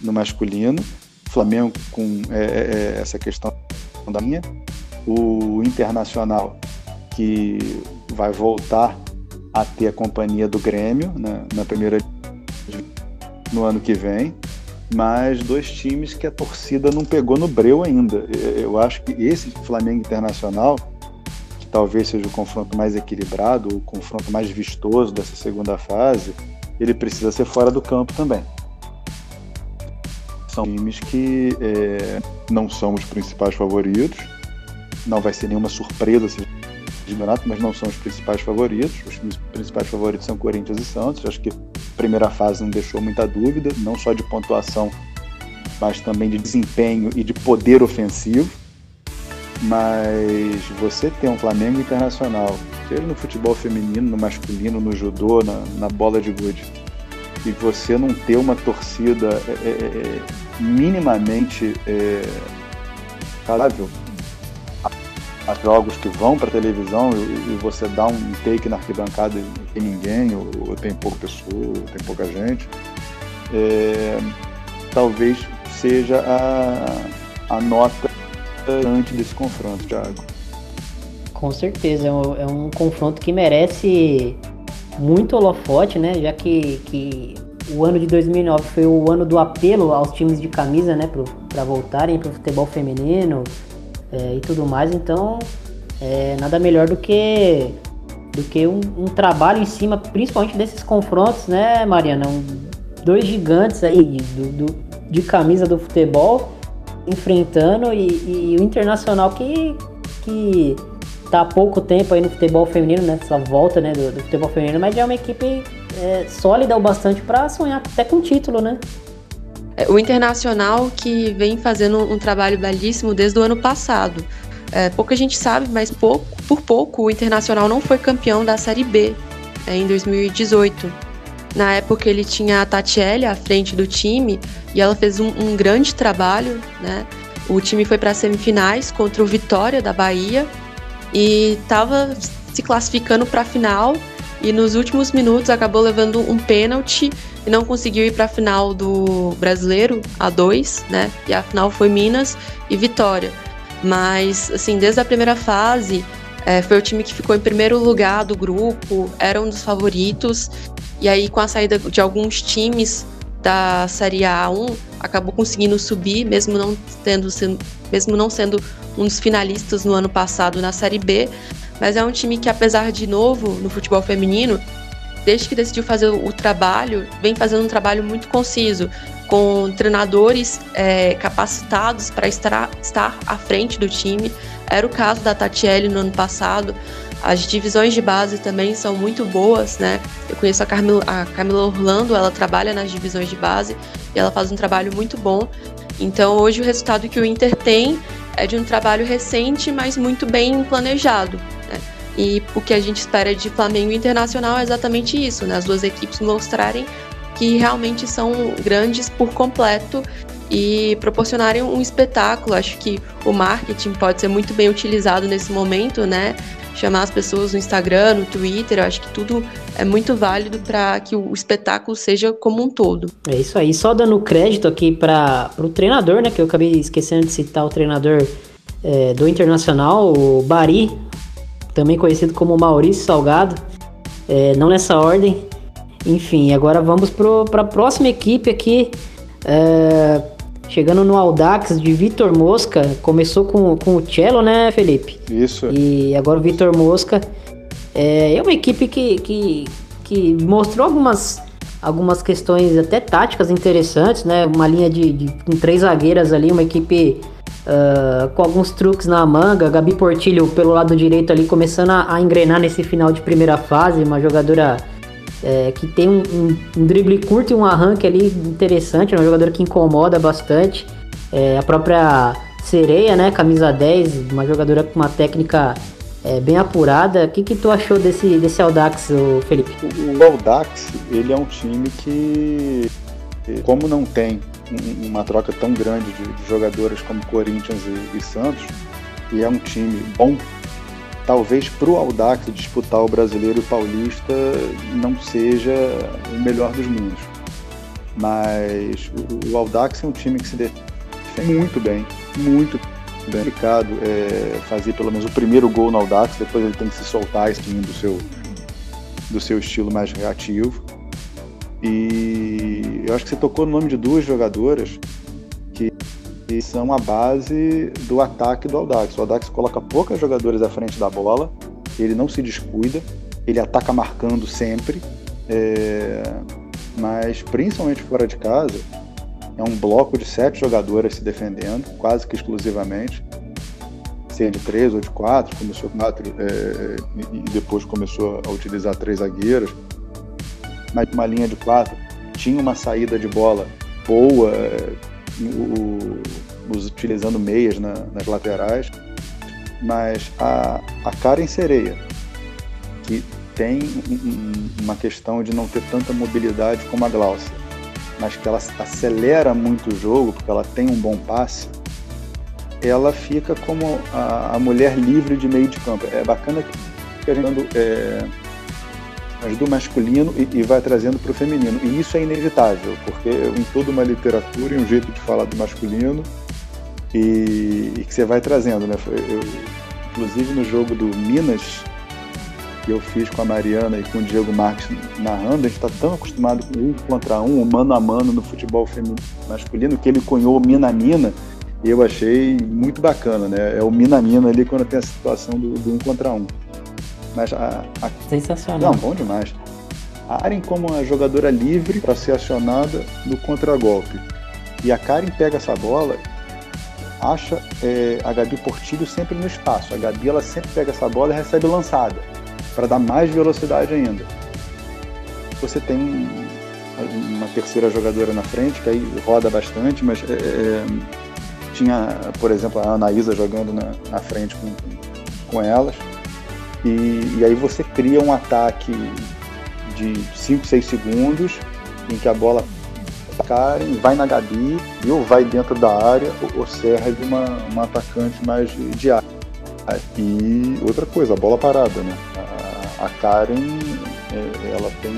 no masculino, Flamengo com é, é, é essa questão da minha, o Internacional que vai voltar a ter a companhia do Grêmio né, na primeira no ano que vem mas dois times que a torcida não pegou no breu ainda. Eu acho que esse Flamengo Internacional, que talvez seja o confronto mais equilibrado, o confronto mais vistoso dessa segunda fase, ele precisa ser fora do campo também. São times que é, não são os principais favoritos, não vai ser nenhuma surpresa se campeonato, mas não são os principais favoritos. Os principais favoritos são Corinthians e Santos. Acho que primeira fase não deixou muita dúvida, não só de pontuação, mas também de desempenho e de poder ofensivo. Mas você tem um Flamengo internacional, seja no futebol feminino, no masculino, no judô, na, na bola de gude, e você não ter uma torcida é, é, é, minimamente é, a jogos que vão para televisão e, e, você dá um take na arquibancada e tem ninguém, ou, ou tem pouca pessoa, ou tem pouca gente, é, talvez seja a, a nota antes desse confronto, Thiago. Com certeza, é um, é um confronto que merece muito holofote, né? Já que, que o ano de 2009 foi o ano do apelo aos times de camisa, né? Para voltarem para o futebol feminino, é, e tudo mais. Então, é, nada melhor do que do que um, um, trabalho em cima, principalmente desses confrontos, né, Mariana? Um, dois gigantes aí do, do, de camisa do futebol enfrentando e, e o Internacional que, que tá há pouco tempo aí no futebol feminino, né? Essa volta né, do, do futebol feminino, mas já é uma equipe é, sólida o bastante para sonhar até com título, né? É, o Internacional que vem fazendo um trabalho belíssimo desde o ano passado. É, pouca gente sabe, mas pouco, por pouco o Internacional não foi campeão da Série B é, em 2018. Na época ele tinha a Tatiele à frente do time e ela fez um, um grande trabalho, né? O time foi para as semifinais contra o Vitória da Bahia e estava se classificando para a final e nos últimos minutos acabou levando um pênalti e não conseguiu ir para a final do Brasileiro A2, né? E a final foi Minas e Vitória. Mas assim, desde a primeira fase é, foi o time que ficou em primeiro lugar do grupo, era um dos favoritos. E aí, com a saída de alguns times da Série A1, acabou conseguindo subir, mesmo não, tendo, mesmo não sendo um dos finalistas no ano passado na Série B. Mas é um time que, apesar de novo no futebol feminino, desde que decidiu fazer o trabalho, vem fazendo um trabalho muito conciso, com treinadores é, capacitados para estar, estar à frente do time. Era o caso da Tatiele no ano passado. As divisões de base também são muito boas, né? Eu conheço a Camila, a Camila Orlando, ela trabalha nas divisões de base e ela faz um trabalho muito bom. Então, hoje, o resultado que o Inter tem é de um trabalho recente, mas muito bem planejado. E o que a gente espera de Flamengo Internacional é exatamente isso, né? As duas equipes mostrarem que realmente são grandes por completo e proporcionarem um espetáculo. Acho que o marketing pode ser muito bem utilizado nesse momento, né? Chamar as pessoas no Instagram, no Twitter, acho que tudo é muito válido para que o espetáculo seja como um todo. É isso aí. Só dando crédito aqui para o treinador, né? Que eu acabei esquecendo de citar o treinador é, do Internacional, o Bari, também conhecido como Maurício Salgado. É, não nessa ordem. Enfim, agora vamos para a próxima equipe aqui. É, chegando no Audax de Vitor Mosca. Começou com, com o Cello, né, Felipe? Isso. E agora o Vitor Mosca. É, é uma equipe que, que, que mostrou algumas, algumas questões até táticas interessantes, né? Uma linha de, de com três zagueiras ali, uma equipe uh, com alguns truques na manga. Gabi Portilho pelo lado direito ali, começando a, a engrenar nesse final de primeira fase, uma jogadora é, que tem um, um, um, drible curto e um arranque ali interessante, é um jogador que incomoda bastante. É, a própria Sereia, né, camisa 10, uma jogadora com uma técnica é, bem apurada. O que, que tu achou desse, desse Audax, Felipe? O, Audax, ele é um time que, como não tem uma troca tão grande de, de jogadoras como Corinthians e, e Santos, e é um time bom talvez para o Audax disputar o brasileiro e o paulista não seja o melhor dos mundos. Mas o, o Audax é um time que se defende muito bem, muito bem complicado é, fazer pelo menos o primeiro gol no Audax, depois ele tem que se soltar esse do seu, do seu estilo mais reativo. E eu acho que você tocou no nome de duas jogadoras que e são a base do ataque do Audax. O Audax coloca poucas jogadores à frente da bola, ele não se descuida, ele ataca marcando sempre, é... mas principalmente fora de casa, é um bloco de sete jogadoras se defendendo, quase que exclusivamente, seja de três ou de quatro, começou com quatro é... e depois começou a utilizar três zagueiras, mas uma linha de quatro tinha uma saída de bola boa, o, os utilizando meias na, nas laterais, mas a, a Karen Sereia, que tem uma questão de não ter tanta mobilidade como a Glaucia, mas que ela acelera muito o jogo, porque ela tem um bom passe, ela fica como a, a mulher livre de meio de campo. É bacana que a gente é, mas do masculino e, e vai trazendo para o feminino. E isso é inevitável, porque em toda uma literatura e um jeito de falar do masculino e, e que você vai trazendo, né? Eu, inclusive no jogo do Minas que eu fiz com a Mariana e com o Diego Marques narrando, a gente está tão acostumado com um contra um, mano a mano no futebol feminino, masculino, que ele cunhou mina-mina, e eu achei muito bacana, né? É o mina-mina ali quando tem a situação do, do um contra um. Mas a, a... Sensacional. Não, bom demais. A Aren como uma jogadora livre para ser acionada no contragolpe. E a Karen pega essa bola, acha é, a Gabi Portilho sempre no espaço. A Gabi ela sempre pega essa bola e recebe lançada, para dar mais velocidade ainda. Você tem uma terceira jogadora na frente, que aí roda bastante, mas é, é tinha, por exemplo, a Anaísa jogando na, na frente com, com elas. E, e, aí você cria um ataque de 5, 6 segundos em que a bola Karen vai na Gabi ou vai dentro da área ou, serve uma, uma atacante mais de área. E outra coisa, a bola parada, né? A, a Karen, é, ela tem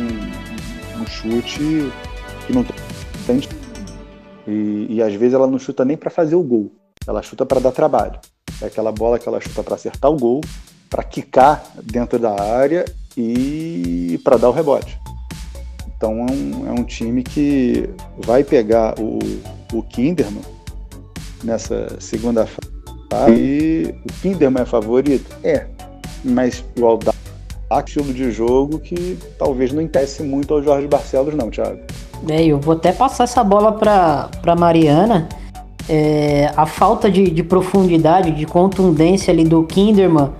um chute que não tem. E, e às vezes ela não chuta nem para fazer o gol, ela chuta para dar trabalho. É aquela bola que ela chuta para acertar o gol, para quicar dentro da área e para dar o rebote. Então é um, é um, time que vai pegar o, o Kinderman nessa segunda fase. E o Kinderman é favorito? É, mas o Aldax estilo de jogo que talvez não interesse muito ao Jorge Barcelos, não, Thiago. É, eu vou até passar essa bola para Mariana. É, a falta de, de, profundidade, de contundência ali do Kinderman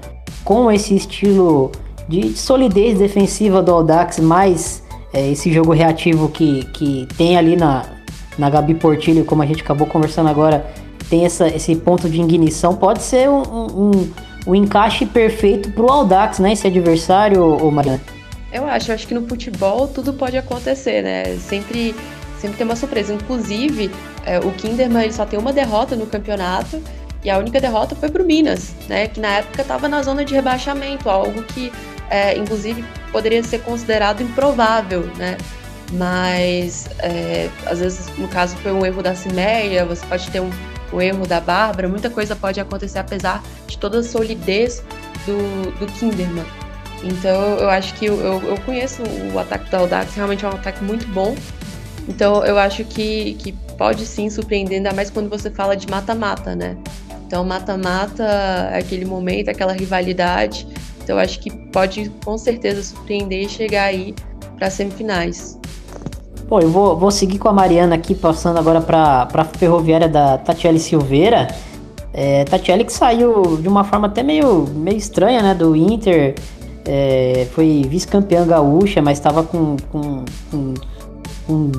com esse estilo de solidez defensiva do Audax, mais é, esse jogo reativo que, que tem ali na, na Gabi Portilho, como a gente acabou conversando agora, tem essa, esse ponto de ignição, pode ser um, um, um encaixe perfeito para o Audax, né? Esse adversário, ô Mariana. Eu acho, eu acho que no futebol tudo pode acontecer, né? Sempre, sempre tem uma surpresa. Inclusive, é, o Kinderman só tem uma derrota no campeonato e a única derrota foi para o Minas, né? Que na época estava na zona de rebaixamento, algo que é, inclusive poderia ser considerado improvável, né? Mas é, às vezes, no caso, foi um erro da Cimeia, você pode ter um, um, erro da Bárbara, muita coisa pode acontecer apesar de toda a solidez do, do Kinderman. Então eu acho que eu, eu conheço o ataque do Audax, realmente é um ataque muito bom. Então eu acho que, que pode sim surpreender, ainda mais quando você fala de mata-mata, né? Então mata-mata aquele momento, aquela rivalidade então acho que pode com certeza surpreender e chegar aí para semifinais. Bom, eu vou, vou seguir com a Mariana aqui, passando agora para a ferroviária da Tatiele Silveira. É, Tatiele que saiu de uma forma até meio, meio estranha, né, do Inter. É, foi vice-campeã gaúcha, mas estava com, com, com, com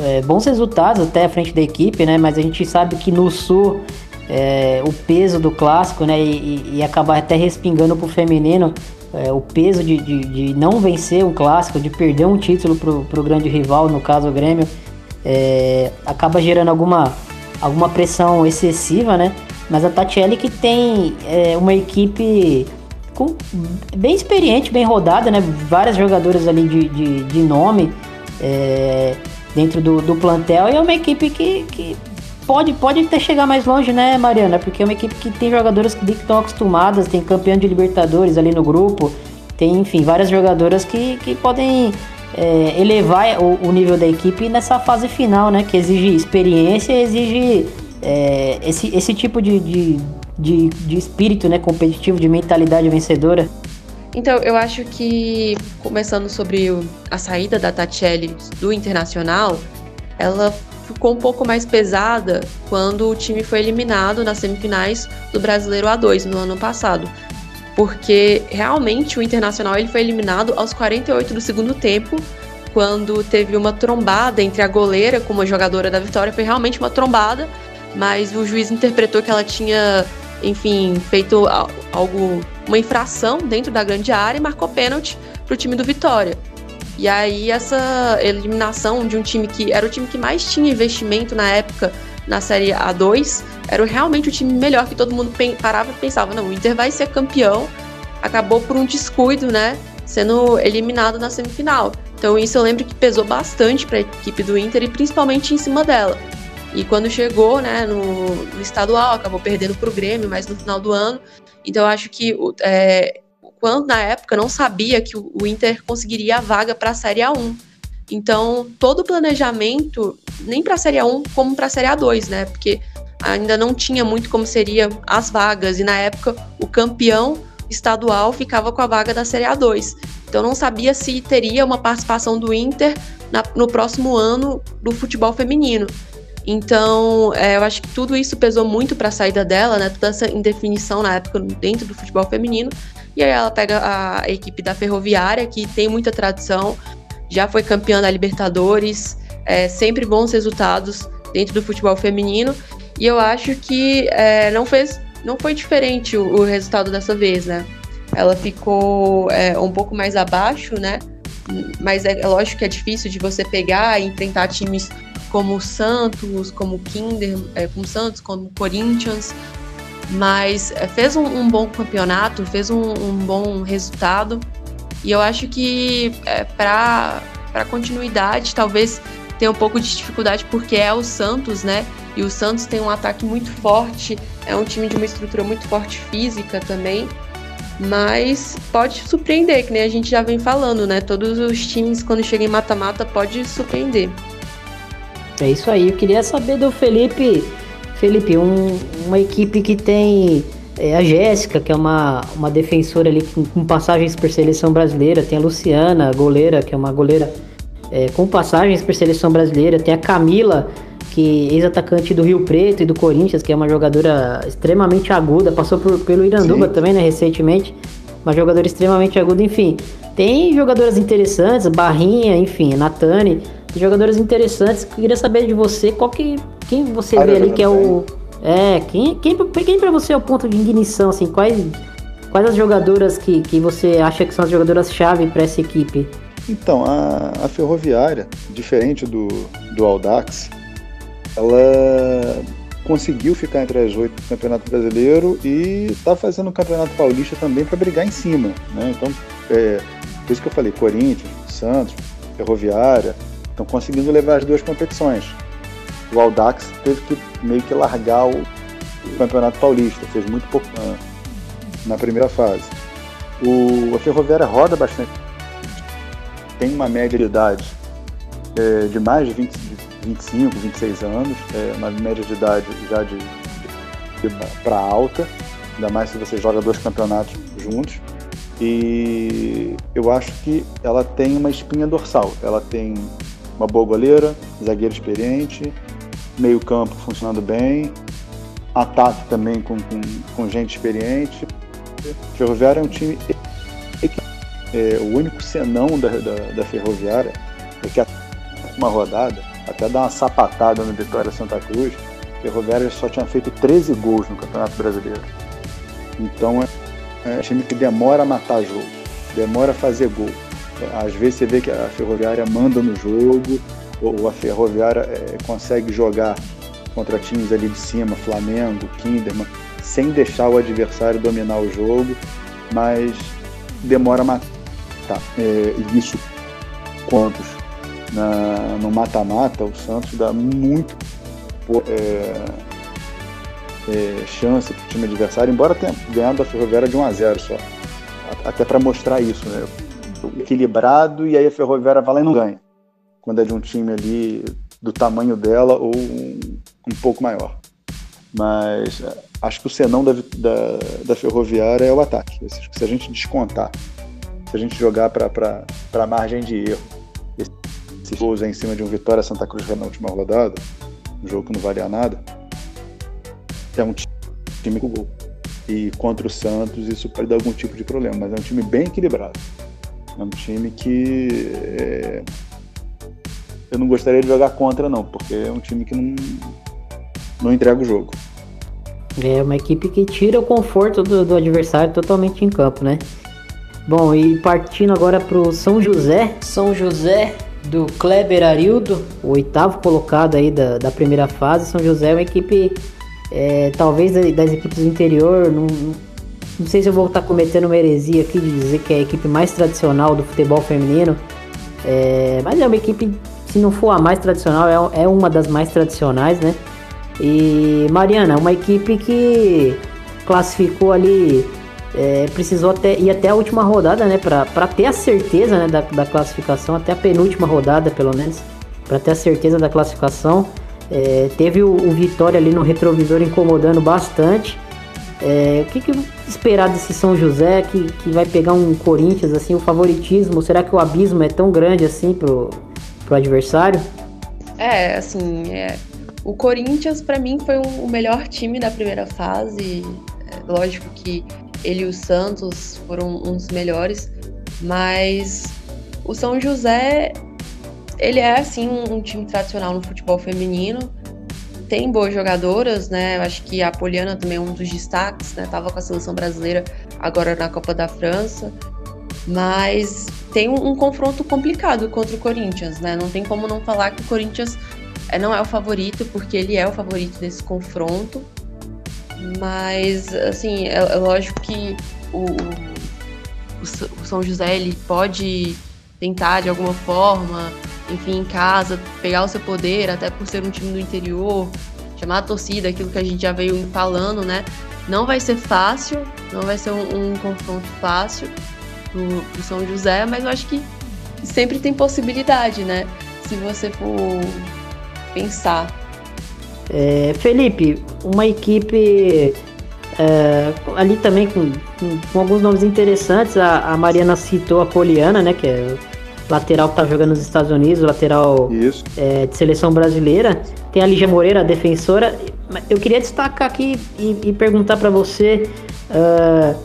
é, bons resultados até à frente da equipe, né? Mas a gente sabe que no Sul é, o peso do clássico, né? E, e acabar até respingando pro feminino é, o peso de, de, de, não vencer um clássico, de perder um título pro, pro grande rival, no caso o Grêmio, é, acaba gerando alguma, alguma pressão excessiva, né? Mas a Tatiele que tem é, uma equipe com, bem experiente, bem rodada, né? Várias jogadoras ali de, de, de nome é, dentro do, do plantel e é uma equipe que, que pode, pode até chegar mais longe, né, Mariana? Porque é uma equipe que tem jogadoras que estão acostumadas, tem campeão de Libertadores ali no grupo, tem, enfim, várias jogadoras que, que podem é, elevar o, o, nível da equipe nessa fase final, né? Que exige experiência, exige é, esse, esse tipo de, de, de, de espírito né, competitivo, de mentalidade vencedora. Então, eu acho que, começando sobre a saída da Tatiele do Internacional, ela ficou um pouco mais pesada quando o time foi eliminado nas semifinais do Brasileiro A2 no ano passado. Porque realmente o Internacional ele foi eliminado aos 48 do segundo tempo, quando teve uma trombada entre a goleira com uma jogadora da Vitória. Foi realmente uma trombada, mas o juiz interpretou que ela tinha, enfim, feito algo, uma infração dentro da grande área e marcou pênalti para o time do Vitória. E aí essa eliminação de um time que era o time que mais tinha investimento na época na Série A2, era realmente o time melhor que todo mundo parava e pensava, não, o Inter vai ser campeão. Acabou por um descuido, né, sendo eliminado na semifinal. Então isso eu lembro que pesou bastante para a equipe do Inter e principalmente em cima dela. E quando chegou, né, no, no estadual, acabou perdendo para o Grêmio, mas no final do ano. Então eu acho que é, quando na época não sabia que o Inter conseguiria a vaga para a Série A1. Então, todo o planejamento, nem para a Série A1 como para a Série A2, né? Porque ainda não tinha muito como seria as vagas e na época o campeão estadual ficava com a vaga da Série A2. Então não sabia se teria uma participação do Inter na, no próximo ano do futebol feminino. Então, é, eu acho que tudo isso pesou muito para a saída dela, né? Toda essa indefinição na época dentro do futebol feminino. E aí ela pega a equipe da Ferroviária, que tem muita tradição, já foi campeã da Libertadores, é, sempre bons resultados dentro do futebol feminino. E eu acho que é, não fez, não foi diferente o, o, resultado dessa vez, né? Ela ficou é, um pouco mais abaixo, né? Mas é, é lógico que é difícil de você pegar e enfrentar times como o Santos, como o Kinder, é, como o Santos, como o Corinthians, mas é, fez um, um, bom campeonato, fez um, um, bom resultado e eu acho que é, para continuidade talvez tenha um pouco de dificuldade porque é o Santos, né? E o Santos tem um ataque muito forte, é um time de uma estrutura muito forte física também. Mas pode surpreender, que nem a gente já vem falando, né? Todos os times, quando chegam em mata-mata, pode surpreender. É isso aí. Eu queria saber do Felipe. Felipe, um, uma equipe que tem é, a Jéssica, que é uma, uma defensora ali com, com, passagens por seleção brasileira. Tem a Luciana, goleira, que é uma goleira é, com passagens por seleção brasileira. Tem a Camila, que é ex-atacante do Rio Preto e do Corinthians, que é uma jogadora extremamente aguda. Passou por, pelo Iranduba Sim. também, né, recentemente. Uma jogadora extremamente aguda, enfim. Tem jogadoras interessantes, Barrinha, enfim, Natane jogadores interessantes. Queria saber de você qual que quem você vê ali que é o é quem quem, quem para você é o ponto de ignição assim quais quais as jogadoras que, que você acha que são as jogadoras chave para essa equipe? Então a, a Ferroviária diferente do do Aldax ela conseguiu ficar entre as oito do Campeonato Brasileiro e está fazendo o Campeonato Paulista também para brigar em cima, né? Então é, por isso que eu falei Corinthians, Santos, Ferroviária, Estão conseguindo levar as duas competições. O Aldax teve que meio que largar o, Campeonato Paulista, fez muito pouco na, na primeira fase. O, a Ferroviária roda bastante, tem uma média de idade é, de mais de, 20, de 25, 26 anos, é, uma média de idade já de, de, de para alta, ainda mais se você joga dois campeonatos juntos. E eu acho que ela tem uma espinha dorsal. Ela tem uma boa goleira, zagueiro experiente, meio campo funcionando bem, ataque também com, com, com gente experiente. Ferroviária é um time é, o único senão da, da, da, Ferroviária é que uma rodada, até dar uma sapatada no Vitória Santa Cruz, Ferroviária só tinha feito 13 gols no Campeonato Brasileiro. Então é, é um time que demora a matar jogo, demora a fazer gol. Às vezes você vê que a Ferroviária manda no jogo, ou a Ferroviária é, consegue jogar contra times ali de cima, Flamengo, Kinderman, sem deixar o adversário dominar o jogo, mas demora a matar. É, isso quantos? Na, no mata-mata, o Santos dá muito é, é, chance para o time adversário, embora tenha ganhado a Ferroviária de 1 a 0 só. Até para mostrar isso, né? equilibrado e aí a Ferroviária vai lá e não ganha. Quando é de um time ali do tamanho dela ou um, um pouco maior. Mas é, acho que o senão da, da, da Ferroviária é o ataque. Se a gente descontar, se a gente jogar para a margem de erro, esses gols em cima de um Vitória Santa Cruz na última rodada, um jogo que não valia nada, é um time com gol. E contra o Santos isso pode dar algum tipo de problema, mas é um time bem equilibrado. É um time que é, eu não gostaria de jogar contra, não, porque é um time que não, não entrega o jogo. É uma equipe que tira o conforto do, do adversário totalmente em campo, né? Bom, e partindo agora para o São José. São José do Kleber Arildo, o oitavo colocado aí da, da primeira fase. São José é uma equipe, é, talvez das equipes do interior, não, não sei se eu vou estar cometendo uma heresia aqui de dizer que é a equipe mais tradicional do futebol feminino, é, mas é uma equipe, se não for a mais tradicional, é, é uma das mais tradicionais, né? E Mariana, uma equipe que classificou ali, é, precisou até, ir até a última rodada, né? Para ter a certeza né, da, da classificação, até a penúltima rodada, pelo menos, para ter a certeza da classificação. É, teve o, o Vitória ali no retrovisor incomodando bastante. É, o que, que, esperar desse São José que, que vai pegar um Corinthians assim, o favoritismo? Será que o abismo é tão grande assim pro, pro adversário? É, assim, é, O Corinthians, para mim, foi um, o melhor time da primeira fase. É, lógico que ele e o Santos foram uns melhores, mas o São José, ele é assim um, um time tradicional no futebol feminino. Tem boas jogadoras, né? Eu acho que a Poliana também é um dos destaques, né? Tava com a seleção brasileira agora na Copa da França. Mas tem um, um confronto complicado contra o Corinthians, né? Não tem como não falar que o Corinthians é, não é o favorito, porque ele é o favorito desse confronto. Mas, assim, é, é lógico que o, o, o, São José ele pode tentar de alguma forma, enfim, em casa, pegar o seu poder, até por ser um time do interior, chamar a torcida, aquilo que a gente já veio falando, né? Não vai ser fácil, não vai ser um, um confronto fácil pro, pro São José, mas eu acho que sempre tem possibilidade, né? Se você for pensar. É, Felipe, uma equipe é, ali também com, com, com, alguns nomes interessantes. A, a, Mariana citou a Poliana, né? Que é lateral que tá jogando nos Estados Unidos, lateral é, de seleção brasileira. Tem a Lígia Moreira, a defensora. Eu queria destacar aqui e, e perguntar para você uh,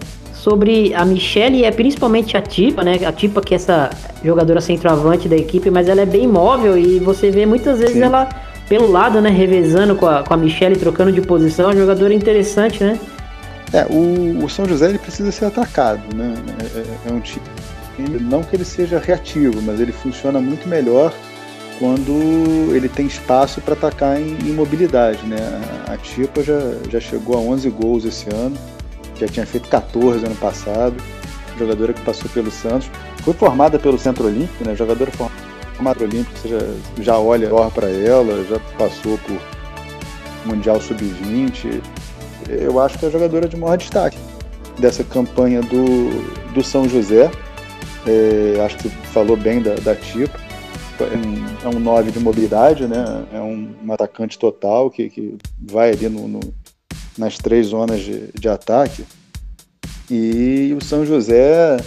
sobre a Michelle e é principalmente a Tipa, né? A Tipa que é essa jogadora centroavante da equipe, mas ela é bem móvel e você vê muitas vezes Sim. ela pelo lado, né? Revezando com a, com a Michelle, trocando de posição. É uma jogadora interessante, né? É, o, o São José ele precisa ser atacado, né? É, é, é um time. Não que ele seja reativo, mas ele funciona muito melhor quando ele tem espaço para atacar em, em, mobilidade, né? A Tipa já, já chegou a 11 gols esse ano, já tinha feito 14 ano passado, jogadora que passou pelo Santos, foi formada pelo Centro Olímpico, né? Jogadora formada formato olímpico, você já, já olha para ela, já passou por Mundial Sub-20. Eu acho que é a jogadora de maior destaque dessa campanha do, do São José. É, acho que falou bem da, da Tipo. É um, é um 9 de mobilidade, né? É um, um atacante total que, que vai ali no, no nas três zonas de, de ataque. E o São José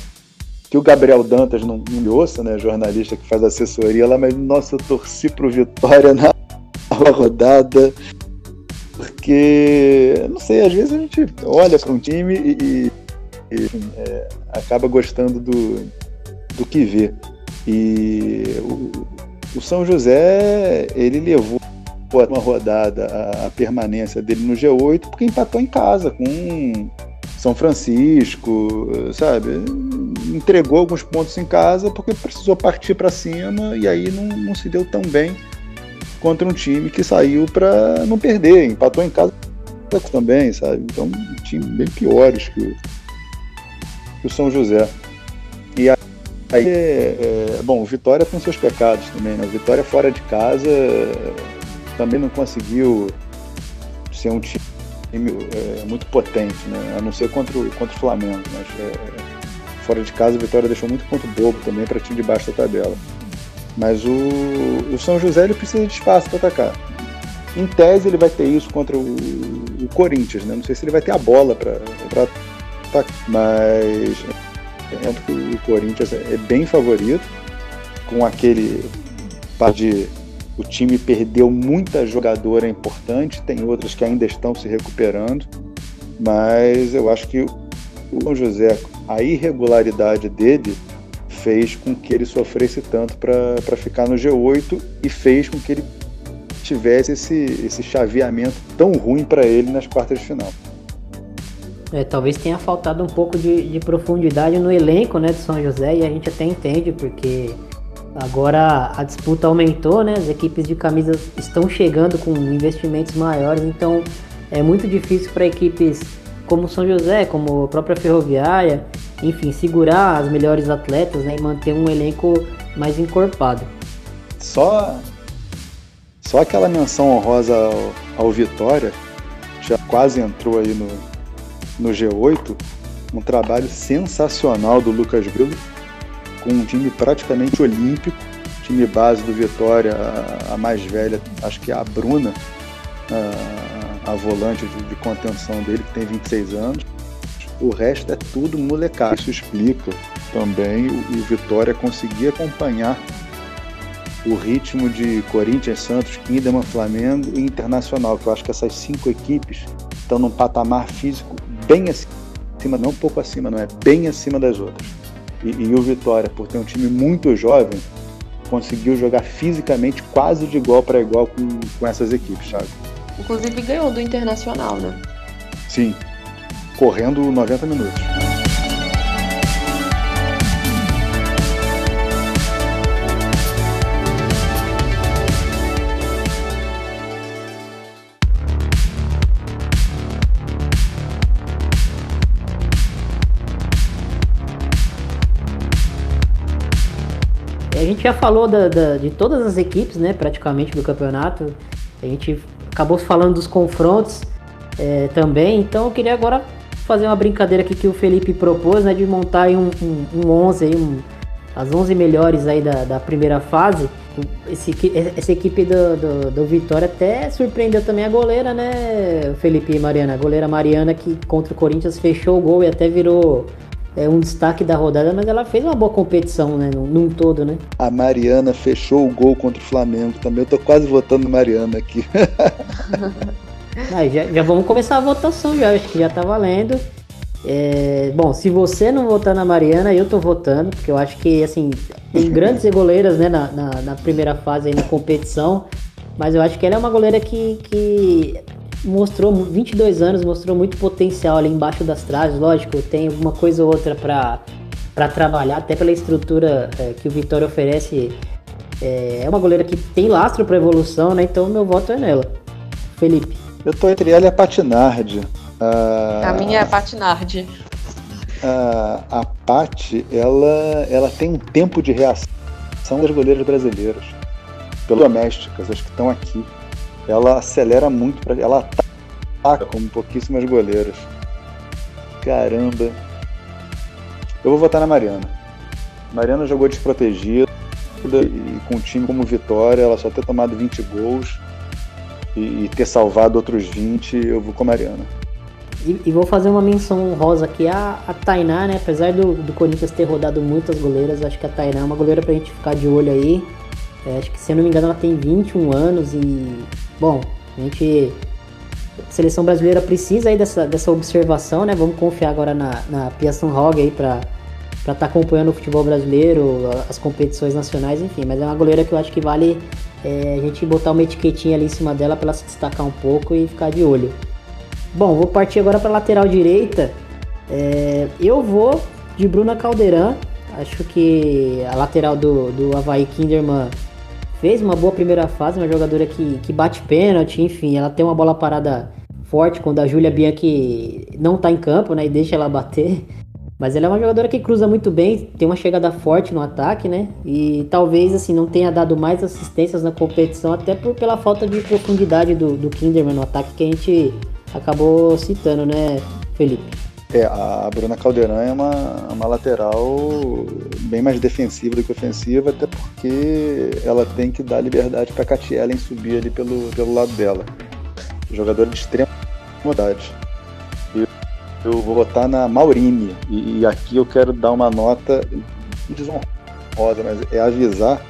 que o Gabriel Dantas não, não me ouça, né, jornalista que faz assessoria lá, mas nossa, eu torci pro Vitória na rodada, porque, não sei, às vezes a gente olha para um time e, e é, acaba gostando do, do que vê. E o, o São José, ele levou uma rodada a, permanência dele no G8 porque empatou em casa com são Francisco, sabe? Entregou alguns pontos em casa porque precisou partir para cima e aí não, não, se deu tão bem contra um time que saiu para não perder, empatou em casa também, sabe? Então, um time bem piores que o, que o São José. E aí, é, é, bom, Vitória tem seus pecados também, né? Vitória fora de casa também não conseguiu ser um time é, muito potente, né? A não ser contra o, contra o Flamengo, mas é, fora de casa a Vitória deixou muito ponto bobo também para time de baixo da tabela. Mas o, o São José ele precisa de espaço para atacar. Em tese ele vai ter isso contra o, o Corinthians, né? Não sei se ele vai ter a bola para atacar, mas é, o Corinthians é bem favorito com aquele par de o time perdeu muita jogadora importante, tem outras que ainda estão se recuperando, mas eu acho que o José, a irregularidade dele fez com que ele sofresse tanto para ficar no G8 e fez com que ele tivesse esse, esse chaveamento tão ruim para ele nas quartas de final. É, talvez tenha faltado um pouco de, de profundidade no elenco né, de São José e a gente até entende porque Agora a disputa aumentou, né? As equipes de camisas estão chegando com investimentos maiores, então é muito difícil para equipes como São José, como a própria Ferroviária, enfim, segurar as melhores atletas né? e manter um elenco mais encorpado. Só, só aquela menção honrosa ao, ao Vitória, já quase entrou aí no, no G8, um trabalho sensacional do Lucas Grilo com um time praticamente olímpico, time base do Vitória, a, a mais velha, acho que é a Bruna, a, a volante de, de, contenção dele, que tem 26 anos. O resto é tudo molecada. Isso explica também o, o Vitória conseguir acompanhar o ritmo de Corinthians, Santos, Kinderman, Flamengo e Internacional, que eu acho que essas cinco equipes estão num patamar físico bem acima, não um pouco acima, não é bem acima das outras. E, e o Vitória, por ter um time muito jovem, conseguiu jogar fisicamente quase de igual para igual com, com essas equipes, sabe? Inclusive ganhou do Internacional, né? Sim, correndo 90 minutos. Gente já falou da, da, de todas as equipes, né, praticamente do campeonato. A gente acabou falando dos confrontos é, também. Então eu queria agora fazer uma brincadeira aqui que o Felipe propôs, né, de montar um, um, um 11, aí, um, as 11 melhores aí da, da primeira fase. Esse, essa equipe do, do, do, Vitória até surpreendeu também a goleira, né, Felipe e Mariana? A goleira Mariana que contra o Corinthians fechou o gol e até virou é um destaque da rodada, mas ela fez uma boa competição, né? Num, num, todo, né? A Mariana fechou o gol contra o Flamengo também. Eu tô quase votando Mariana aqui. ah, já, já, vamos começar a votação já, acho que já tá valendo. É, bom, se você não votar na Mariana, eu tô votando, porque eu acho que, assim, tem grandes goleiras, né, na, na, na primeira fase aí na competição, mas eu acho que ela é uma goleira que, que mostrou 22 anos, mostrou muito potencial ali embaixo das traves. Lógico, tem alguma coisa ou outra para para trabalhar, até pela estrutura é, que o Vitória oferece. É, é uma goleira que tem lastro para evolução, né? Então meu voto é nela. Felipe. Eu tô entre ela e a Patinardi. Ah, a minha é a Patinardi. A, a Pati, ela, ela tem um tempo de reação das goleiras brasileiras, pelas domésticas, as que estão aqui ela acelera muito, pra, ela ataca como pouquíssimas goleiras. Caramba. Eu vou votar na Mariana. Mariana jogou desprotegida e com um time como Vitória, ela só ter tomado 20 gols e, e ter salvado outros 20, eu vou com a Mariana. E, e, vou fazer uma menção rosa aqui a, a Tainá, né? Apesar do, do Corinthians ter rodado muitas goleiras, acho que a Tainá é uma goleira pra gente ficar de olho aí. É, acho que se eu não me engano ela tem 21 anos e Bom, a gente. A seleção brasileira precisa aí dessa, dessa observação, né? Vamos confiar agora na, na Pia Hog aí para estar tá acompanhando o futebol brasileiro, as competições nacionais, enfim. Mas é uma goleira que eu acho que vale é, a gente botar uma etiquetinha ali em cima dela para ela se destacar um pouco e ficar de olho. Bom, vou partir agora para lateral direita. É, eu vou de Bruna Caldeirão. Acho que a lateral do, do Havaí Kinderman fez uma boa primeira fase, uma jogadora que, que bate pênalti, enfim, ela tem uma bola parada forte quando a Júlia Bianchi não tá em campo, né, e deixa ela bater. Mas ela é uma jogadora que cruza muito bem, tem uma chegada forte no ataque, né? E talvez assim não tenha dado mais assistências na competição, até por, pela falta de profundidade do, do Kinderman no ataque que a gente acabou citando, né, Felipe? É, a Bruna Caldeirão é uma, uma lateral bem mais defensiva do que ofensiva, até porque ela tem que dar liberdade para a Ellen subir ali pelo, pelo lado dela. Jogador de extrema modalidade. Eu, eu vou votar na Maurine, e, e, aqui eu quero dar uma nota desonrosa, mas é avisar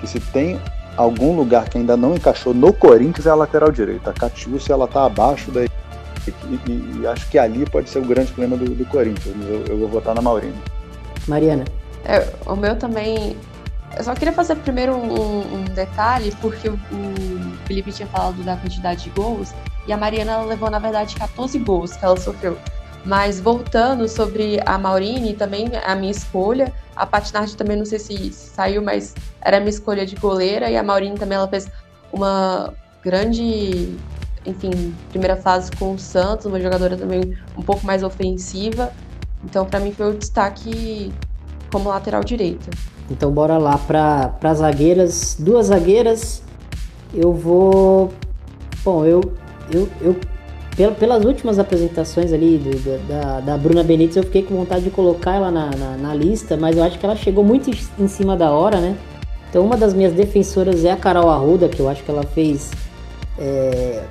que se tem algum lugar que ainda não encaixou no Corinthians é a lateral direita. A Catiúcia ela tá abaixo da e, e, acho que ali pode ser o grande problema do, do Corinthians. Eu, eu, vou votar na Maurina. Mariana. É, o meu também. Eu só queria fazer primeiro um, um detalhe, porque o, o, Felipe tinha falado da quantidade de gols, e a Mariana levou, na verdade, 14 gols que ela sofreu. Mas voltando sobre a Maurine, também a minha escolha. A Patinardi também não sei se saiu, mas era a minha escolha de goleira. E a Maurine também ela fez uma grande enfim, primeira fase com o Santos, uma jogadora também um pouco mais ofensiva. Então, para mim, foi o destaque como lateral direita. Então, bora lá para zagueiras. Duas zagueiras. Eu vou. Bom, eu. eu, eu pelas últimas apresentações ali do, da, da Bruna Benítez, eu fiquei com vontade de colocar ela na, na, na lista, mas eu acho que ela chegou muito em cima da hora, né? Então, uma das minhas defensoras é a Carol Arruda, que eu acho que ela fez é,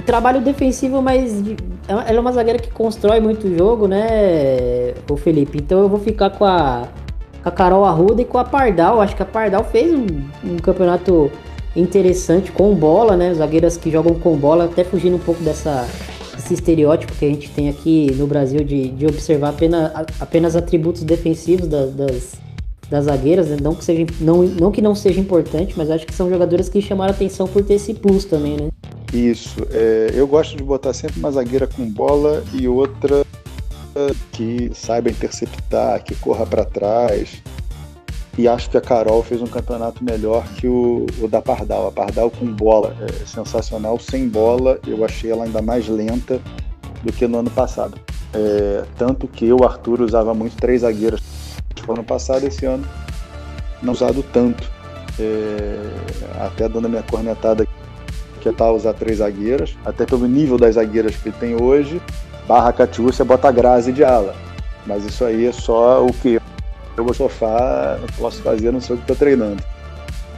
o trabalho defensivo, mas ela é uma zagueira que constrói muito o jogo, né, o Felipe? Então eu vou ficar com a a Carol Arruda e com a Pardal. Acho que a Pardal fez um, um campeonato interessante com bola, né? Zagueiras que jogam com bola, até fugindo um pouco dessa, desse estereótipo que a gente tem aqui no Brasil de, de observar apenas, apenas atributos defensivos das, das, das zagueiras, né? não, que seja, não, não que não seja importante, mas acho que são jogadoras que chamaram atenção por ter esse plus também, né? Isso. É, eu gosto de botar sempre uma zagueira com bola e outra que saiba interceptar, que corra para trás. E acho que a Carol fez um campeonato melhor que o, o, da Pardal. A Pardal com bola é sensacional. Sem bola, eu achei ela ainda mais lenta do que no ano passado. É, tanto que o Arthur usava muito três zagueiras no ano passado, esse ano não usado tanto. É, até dando a minha cornetada que é tal usar três zagueiras, até pelo nível das zagueiras que ele tem hoje, barra Catiúcia bota Grazi de ala. Mas isso aí é só o que eu vou sofá, não posso fazer, não sei o que estou treinando.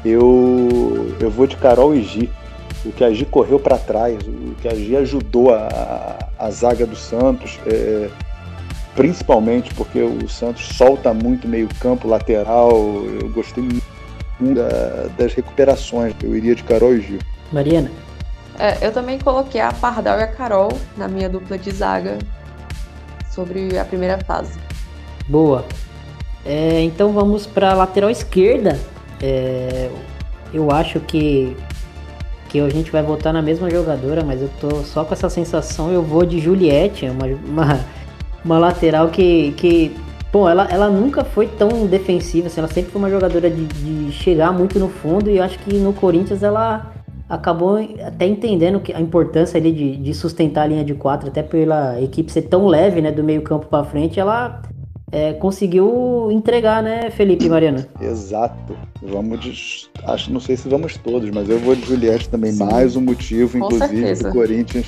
Eu, eu vou de Carol e Gi. O que a Gi correu para trás, o que a Gi ajudou a, a, a zaga do Santos, é, principalmente porque o Santos solta muito meio campo lateral. Eu gostei muito da, das recuperações. Eu iria de Carol e Gi. Mariana? É, eu também coloquei a Pardal e a Carol na minha dupla de zaga sobre a primeira fase. Boa. É, então vamos para a lateral esquerda. É, eu acho que que a gente vai voltar na mesma jogadora, mas eu tô só com essa sensação. Eu vou de Juliette, uma, uma, uma lateral que, que Bom, ela, ela nunca foi tão defensiva, assim, ela sempre foi uma jogadora de, de chegar muito no fundo e acho que no Corinthians ela acabou até entendendo que a importância ali de, de sustentar a linha de quatro, até pela equipe ser tão leve, né, do meio campo para frente, ela é, conseguiu entregar, né, Felipe e Mariana? Exato. Vamos de, acho, não sei se vamos todos, mas eu vou de Juliette também, Sim. mais um motivo, Com inclusive, certeza. do Corinthians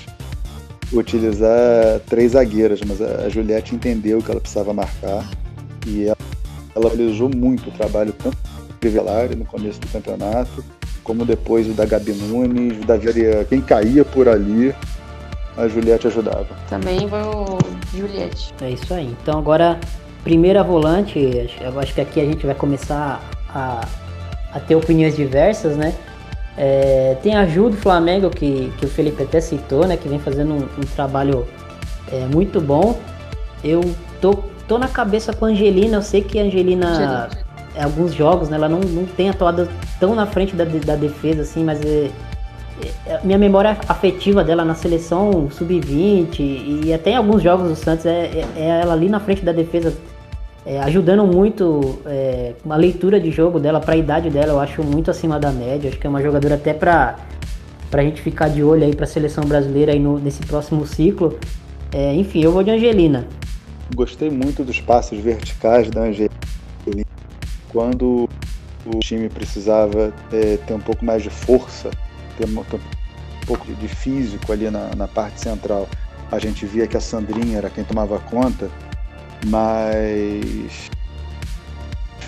utilizar três zagueiras, mas a Juliette entendeu que ela precisava marcar e ela, ela realizou muito o trabalho tanto do Velari no começo do campeonato, como depois o da Gabi Nunes, o da Viria, quem caía por ali, a Juliette ajudava. Também vou Juliette. É isso aí. Então agora, primeira volante, eu acho que aqui a gente vai começar a, a ter opiniões diversas, né? É, tem a Ju do Flamengo, que, que o Felipe até citou, né? Que vem fazendo um, um trabalho é, muito bom. Eu tô, tô na cabeça com a Angelina, eu sei que a Angelina, Angelina. Alguns jogos, né? Ela não, não tem atuado tão na frente da, da defesa, assim, mas é, é, minha memória afetiva dela na seleção sub-20 e até em alguns jogos do Santos é, é, é ela ali na frente da defesa é, ajudando muito é, a leitura de jogo dela para a idade dela eu acho muito acima da média acho que é uma jogadora até para para a gente ficar de olho aí para a seleção brasileira aí no, nesse próximo ciclo é, enfim eu vou de Angelina gostei muito dos passos verticais da Angelina quando o time precisava é, ter um pouco mais de força ter um, ter um pouco de físico ali na, na parte central. A gente via que a Sandrinha era quem tomava conta mas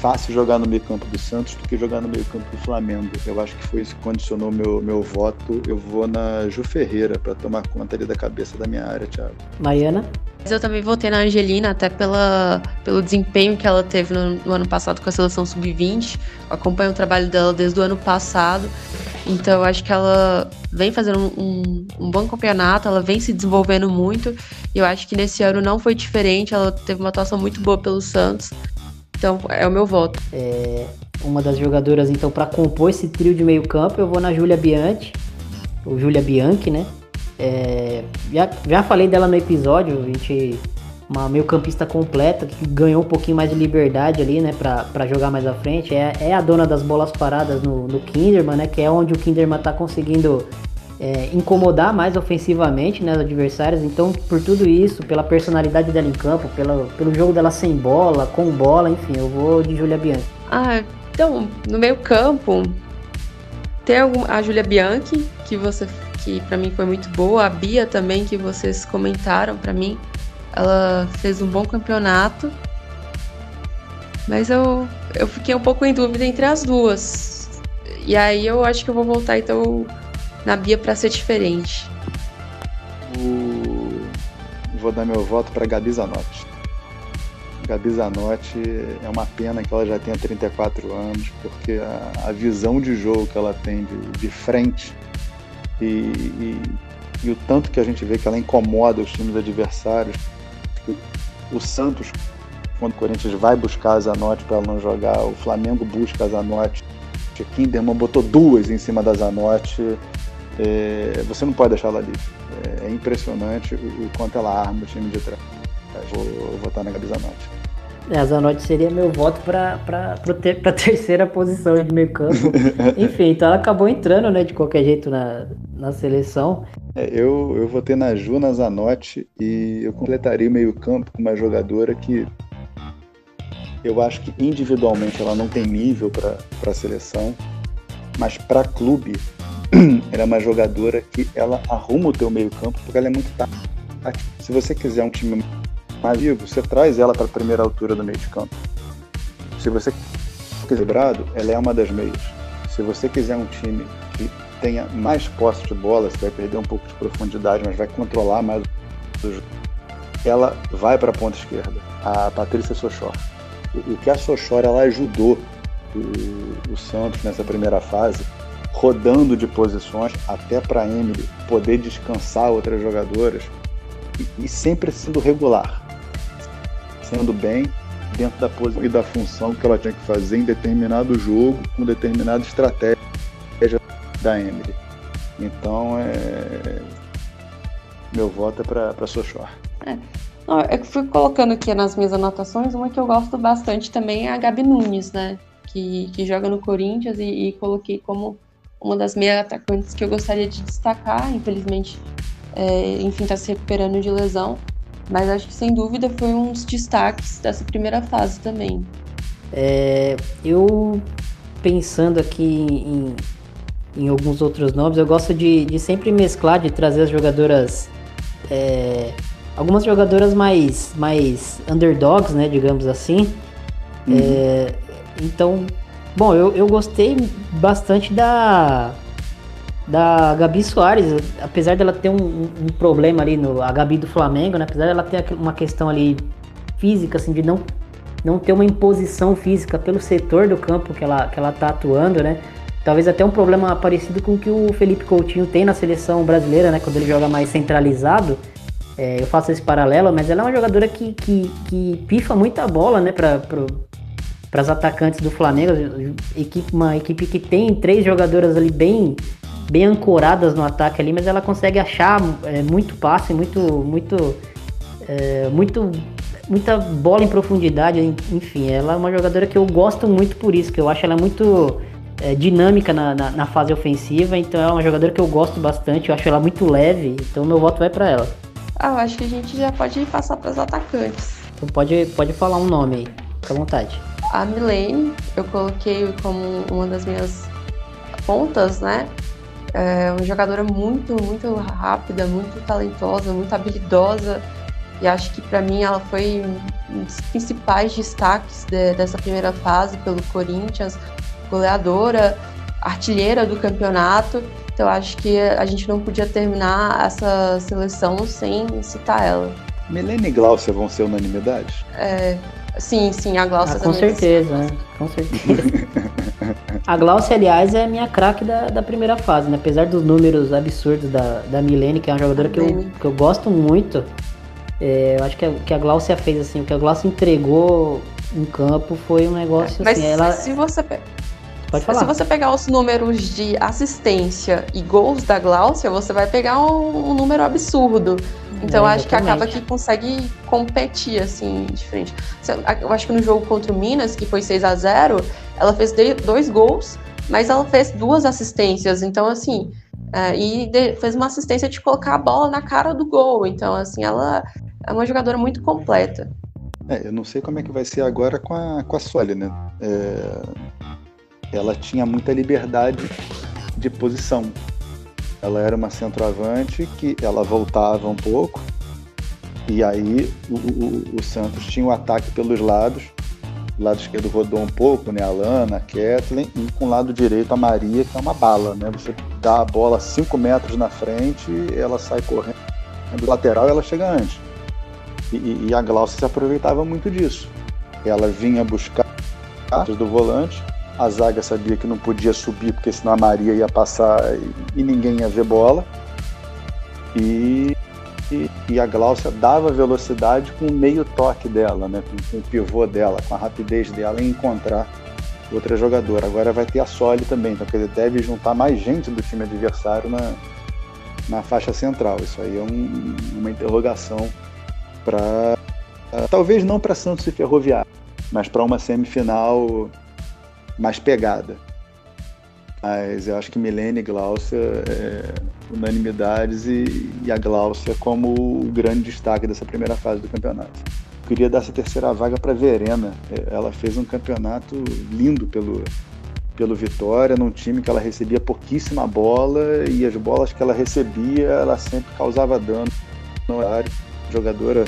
fácil jogar no meio campo do Santos do que jogar no meio campo do Flamengo. Eu acho que foi isso que condicionou meu, meu voto. Eu vou na Ju Ferreira para tomar conta ali da cabeça da minha área, Thiago. Mariana? Eu também votei na Angelina, até pela, pelo desempenho que ela teve no, no ano passado com a seleção sub-20. Acompanho o trabalho dela desde o ano passado. Então eu acho que ela vem fazendo um, um, um, bom campeonato, ela vem se desenvolvendo muito. E eu acho que nesse ano não foi diferente. Ela teve uma atuação muito boa pelo Santos. Então é o meu voto. É uma das jogadoras, então, para compor esse trio de meio campo, eu vou na Júlia Bianchi, ou Júlia Bianchi, né? É, já, já falei dela no episódio, a gente. Uma meio campista completa, que ganhou um pouquinho mais de liberdade ali, né, pra, pra jogar mais à frente. É, é a dona das bolas paradas no, no Kinderman, né, que é onde o Kinderman tá conseguindo é, incomodar mais ofensivamente né, os adversários. Então, por tudo isso, pela personalidade dela em campo, pela, pelo jogo dela sem bola, com bola, enfim, eu vou de Julia Bianchi. Ah, então, no meio campo, tem a Julia Bianchi, que você que para mim foi muito boa, a Bia também, que vocês comentaram para mim. Ela fez um bom campeonato. Mas eu, eu fiquei um pouco em dúvida entre as duas. E aí eu acho que eu vou voltar então na Bia para ser diferente. Vou dar meu voto para Gabi Zanotti. Gabi Zanotti, é uma pena que ela já tenha 34 anos, porque a, a visão de jogo que ela tem de, de frente e, e, e, o tanto que a gente vê que ela incomoda os times adversários. O Santos, quando o Corinthians vai buscar a Zanotti para ela não jogar, o Flamengo busca a Zanotti, Kinderman botou duas em cima da Zanotti. É, você não pode deixar ela livre. É, é impressionante o, o, quanto ela arma o time de trás. Vou, vou votar na Gabi Zanotti. É, a Zanotti seria meu voto para ter, a terceira posição de meio campo. Enfim, então ela acabou entrando, né, de qualquer jeito na, na seleção. É, eu, eu votei na Ju, na Zanotti e eu completaria o meio campo com uma jogadora que eu acho que individualmente ela não tem nível para a seleção, mas para clube ela é uma jogadora que ela arruma o teu meio campo porque ela é muito tática. Se você quiser um time mais vivo, você traz ela para a primeira altura do meio de campo. Se você quiser equilibrado, ela é uma das meias. Se você quiser um time que tenha mais posse de bola, você vai perder um pouco de profundidade, mas vai controlar mais o jogo. Ela vai para a ponta esquerda, a Patrícia Sochor. O que a Sochor ela ajudou o, o Santos nessa primeira fase rodando de posições até para Emily poder descansar outras jogadoras e, e, sempre sendo regular, sendo bem dentro da posição e da função que ela tinha que fazer em determinado jogo, com determinada estratégia da Emily. Então, é... meu voto é para Sochor. É. Eu fui colocando aqui nas minhas anotações, uma que eu gosto bastante também é a Gabi Nunes, né? Que, que joga no Corinthians e, e coloquei como uma das meias atacantes que eu gostaria de destacar, infelizmente, é, enfim, está se recuperando de lesão, mas acho que sem dúvida foi um dos destaques dessa primeira fase também. É, eu pensando aqui em, em, alguns outros nomes, eu gosto de, de sempre mesclar, de trazer as jogadoras, é, algumas jogadoras mais, mais underdogs, né, digamos assim. Uhum. É, então, Bom, eu, eu gostei bastante da da Gabi Soares, apesar dela ter um, um, problema ali no a Gabi do Flamengo, né? Apesar dela ter uma questão ali física, assim, de não, não ter uma imposição física pelo setor do campo que ela, que ela tá atuando, né? Talvez até um problema parecido com o que o Felipe Coutinho tem na seleção brasileira, né? Quando ele joga mais centralizado. É, eu faço esse paralelo, mas ela é uma jogadora que, que, que pifa muita bola, né? Pra, pro, para as atacantes do Flamengo, equipe, uma equipe que tem três jogadoras ali bem bem ancoradas no ataque ali, mas ela consegue achar é, muito passe, muito muito é, muito muita bola em profundidade, enfim, ela é uma jogadora que eu gosto muito por isso, que eu acho ela muito é, dinâmica na, na, na, fase ofensiva, então é uma jogadora que eu gosto bastante, eu acho ela muito leve, então meu voto vai para ela. Ah, eu acho que a gente já pode passar para os atacantes. Então pode, pode falar um nome aí, fica à vontade. A Milene, eu coloquei como uma das minhas pontas, né? É uma jogadora muito, muito rápida, muito talentosa, muito habilidosa. E acho que para mim ela foi um dos principais destaques de, dessa primeira fase pelo Corinthians, goleadora, artilheira do campeonato. Então acho que a gente não podia terminar essa seleção sem citar ela. Melene e Glaucia vão ser unanimidade? É, Sim, sim, a Glaucia ah, Com certeza, né? Com certeza. a Glaucia, aliás, é a minha craque da, da primeira fase, né? Apesar dos números absurdos da, da Milene, que é uma jogadora que eu, que eu gosto muito, é, eu acho que a, que a Glaucia fez, assim, o que a Glaucia entregou em campo foi um negócio Mas assim. Ela... se você. Pode falar. Se você pegar os números de assistência e gols da Glaucia, você vai pegar um, um número absurdo. Então é, acho que acaba que consegue competir assim de frente. Eu acho que no jogo contra o Minas, que foi 6 a 0 ela fez dois gols, mas ela fez duas assistências. Então, assim, é, e de, fez uma assistência de colocar a bola na cara do gol. Então, assim, ela é uma jogadora muito completa. É, eu não sei como é que vai ser agora com a, com a Soli, né? É, ela tinha muita liberdade de posição. Ela era uma centroavante que ela voltava um pouco e aí o, o, o Santos tinha o ataque pelos lados. O lado esquerdo rodou um pouco, né? A Lana, a Kathleen, e com o lado direito a Maria, que é uma bala, né? Você dá a bola 5 metros na frente, ela sai correndo do lateral ela chega antes. E, e a Glaucia se aproveitava muito disso. Ela vinha buscar do volante, a zaga sabia que não podia subir porque senão a Maria ia passar e, ninguém ia ver bola. E, e, e, a Glaucia dava velocidade com o meio toque dela, né? com, com o pivô dela, com a rapidez dela em encontrar outra jogadora. Agora vai ter a Soli também, então quer dizer, deve juntar mais gente do time adversário na, na faixa central. Isso aí é um, uma interrogação para. Talvez não para Santos e Ferroviário, mas para uma semifinal mais pegada. Mas eu acho que Milene e Glaucia é unanimidades e, e a Glaucia como o grande destaque dessa primeira fase do campeonato. Eu queria dar essa terceira vaga para Verena. Ela fez um campeonato lindo pelo, pelo Vitória, num time que ela recebia pouquíssima bola e as bolas que ela recebia, ela sempre causava dano no horário. Jogadora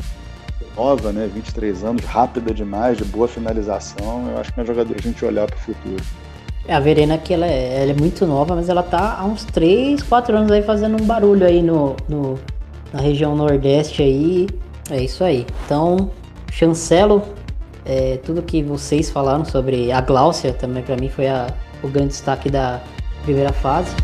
nova, né, 23 anos, rápida demais, de boa finalização. Eu acho que é uma jogadora a gente olhar para o futuro. É, a Verena que ela é, ela é, muito nova, mas ela tá há uns 3, 4 anos aí fazendo um barulho aí no, no na região nordeste aí. É isso aí. Então, chancelo é, tudo que vocês falaram sobre a Gláucia, também para mim foi a, o grande destaque da primeira fase.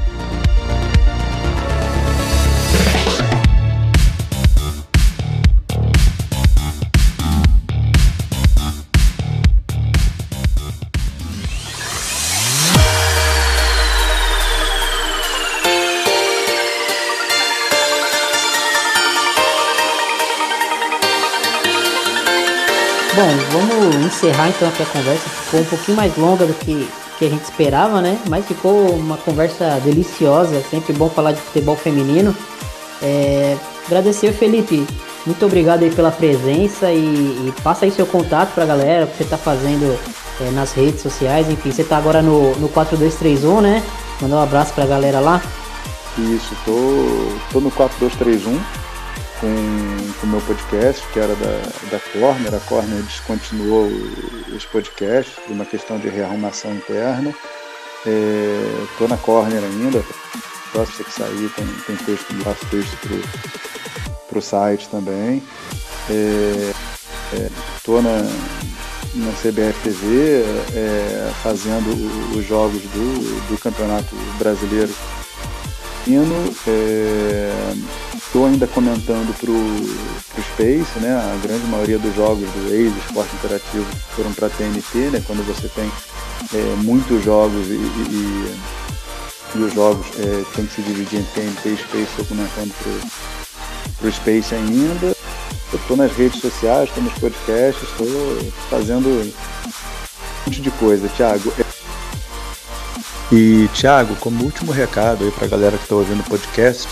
Encerrar então aqui a conversa. Ficou um pouquinho mais longa do que, que a gente esperava, né? Mas ficou uma conversa deliciosa. Sempre bom falar de futebol feminino. É, agradecer, Felipe. Muito obrigado aí pela presença e, e passa aí seu contato pra galera, o que você tá fazendo é, nas redes sociais. Enfim, você tá agora no, no 4231, né? Mandar um abraço pra galera lá. Isso, tô, tô no 4231 com o meu podcast, que era da, da Corner. A Corner descontinuou os podcasts por uma questão de rearrumação interna. Estou é, na Corner ainda. Próximo que sair tem, tem texto, faço texto para o site também. Estou é, é, na, na CBF TV é, fazendo os jogos do, do Campeonato Brasileiro. É, Estou ainda comentando para o Space, né? A grande maioria dos jogos do Waze, Esporte Interativo, foram para TNT, né? Quando você tem é, muitos jogos e, e, e os jogos é, tem que se dividir em TNT e Space, estou comentando para o Space ainda. Estou nas redes sociais, estou nos podcasts, estou fazendo um monte de coisa, Thiago. E, Thiago, como último recado aí para a galera que está ouvindo o podcast,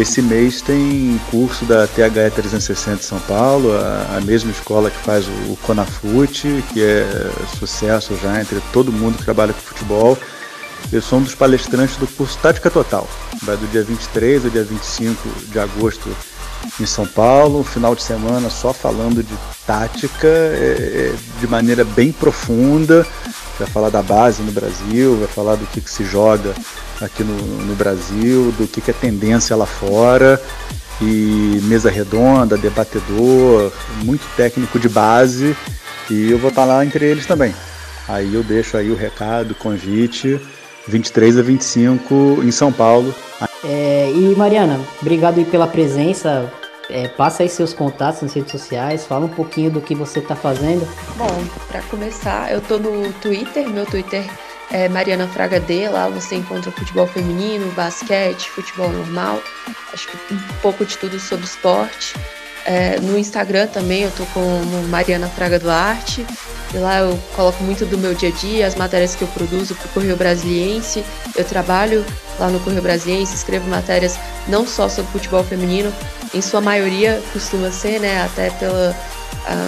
esse mês tem curso da THE 360 de São Paulo, a, a mesma escola que faz o, o Conafute, que é sucesso já entre todo mundo que trabalha com futebol. Eu sou um dos palestrantes do curso Tática Total. Vai do dia 23 ao dia 25 de agosto em São Paulo, um final de semana só falando de tática é, é de maneira bem profunda. Vai falar da base no Brasil, vai falar do que, que se joga aqui no, no Brasil, do que, que é tendência lá fora, e mesa redonda, debatedor, muito técnico de base, e eu vou estar lá entre eles também. Aí eu deixo aí o recado, convite, 23 a 25 em São Paulo. É, e Mariana, obrigado aí pela presença. É, passa aí seus contatos nas redes sociais, fala um pouquinho do que você está fazendo. Bom, para começar, eu tô no Twitter, meu Twitter é Mariana Fraga D, lá você encontra futebol feminino, basquete, futebol normal, acho que um pouco de tudo sobre esporte. É, no Instagram também eu tô como Mariana Fraga Duarte, e lá eu coloco muito do meu dia a dia, as matérias que eu produzo para o Correio Brasiliense. Eu trabalho lá no Correio Brasiliense, escrevo matérias não só sobre futebol feminino, em sua maioria costuma ser, né, até pela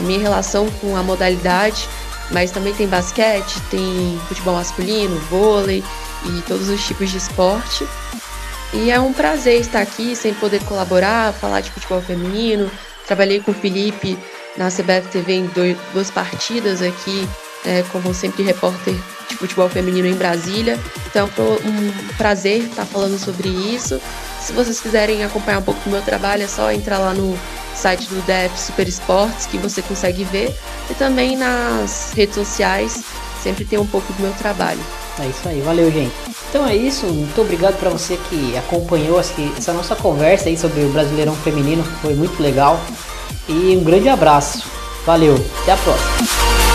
minha relação com a modalidade, mas também tem basquete, tem futebol masculino, vôlei e todos os tipos de esporte. E é um prazer estar aqui sem poder colaborar, falar de futebol feminino. Trabalhei com o Felipe na CBF TV em dois, duas partidas aqui, é, como sempre repórter de futebol feminino em Brasília. Então foi um prazer estar falando sobre isso. Se vocês quiserem acompanhar um pouco do meu trabalho, é só entrar lá no site do DF Super Esportes que você consegue ver e também nas redes sociais sempre tem um pouco do meu trabalho. É isso aí, valeu gente. Então é isso, muito obrigado para você que acompanhou essa nossa conversa aí sobre o Brasileirão Feminino, foi muito legal. E um grande abraço. Valeu, até a próxima.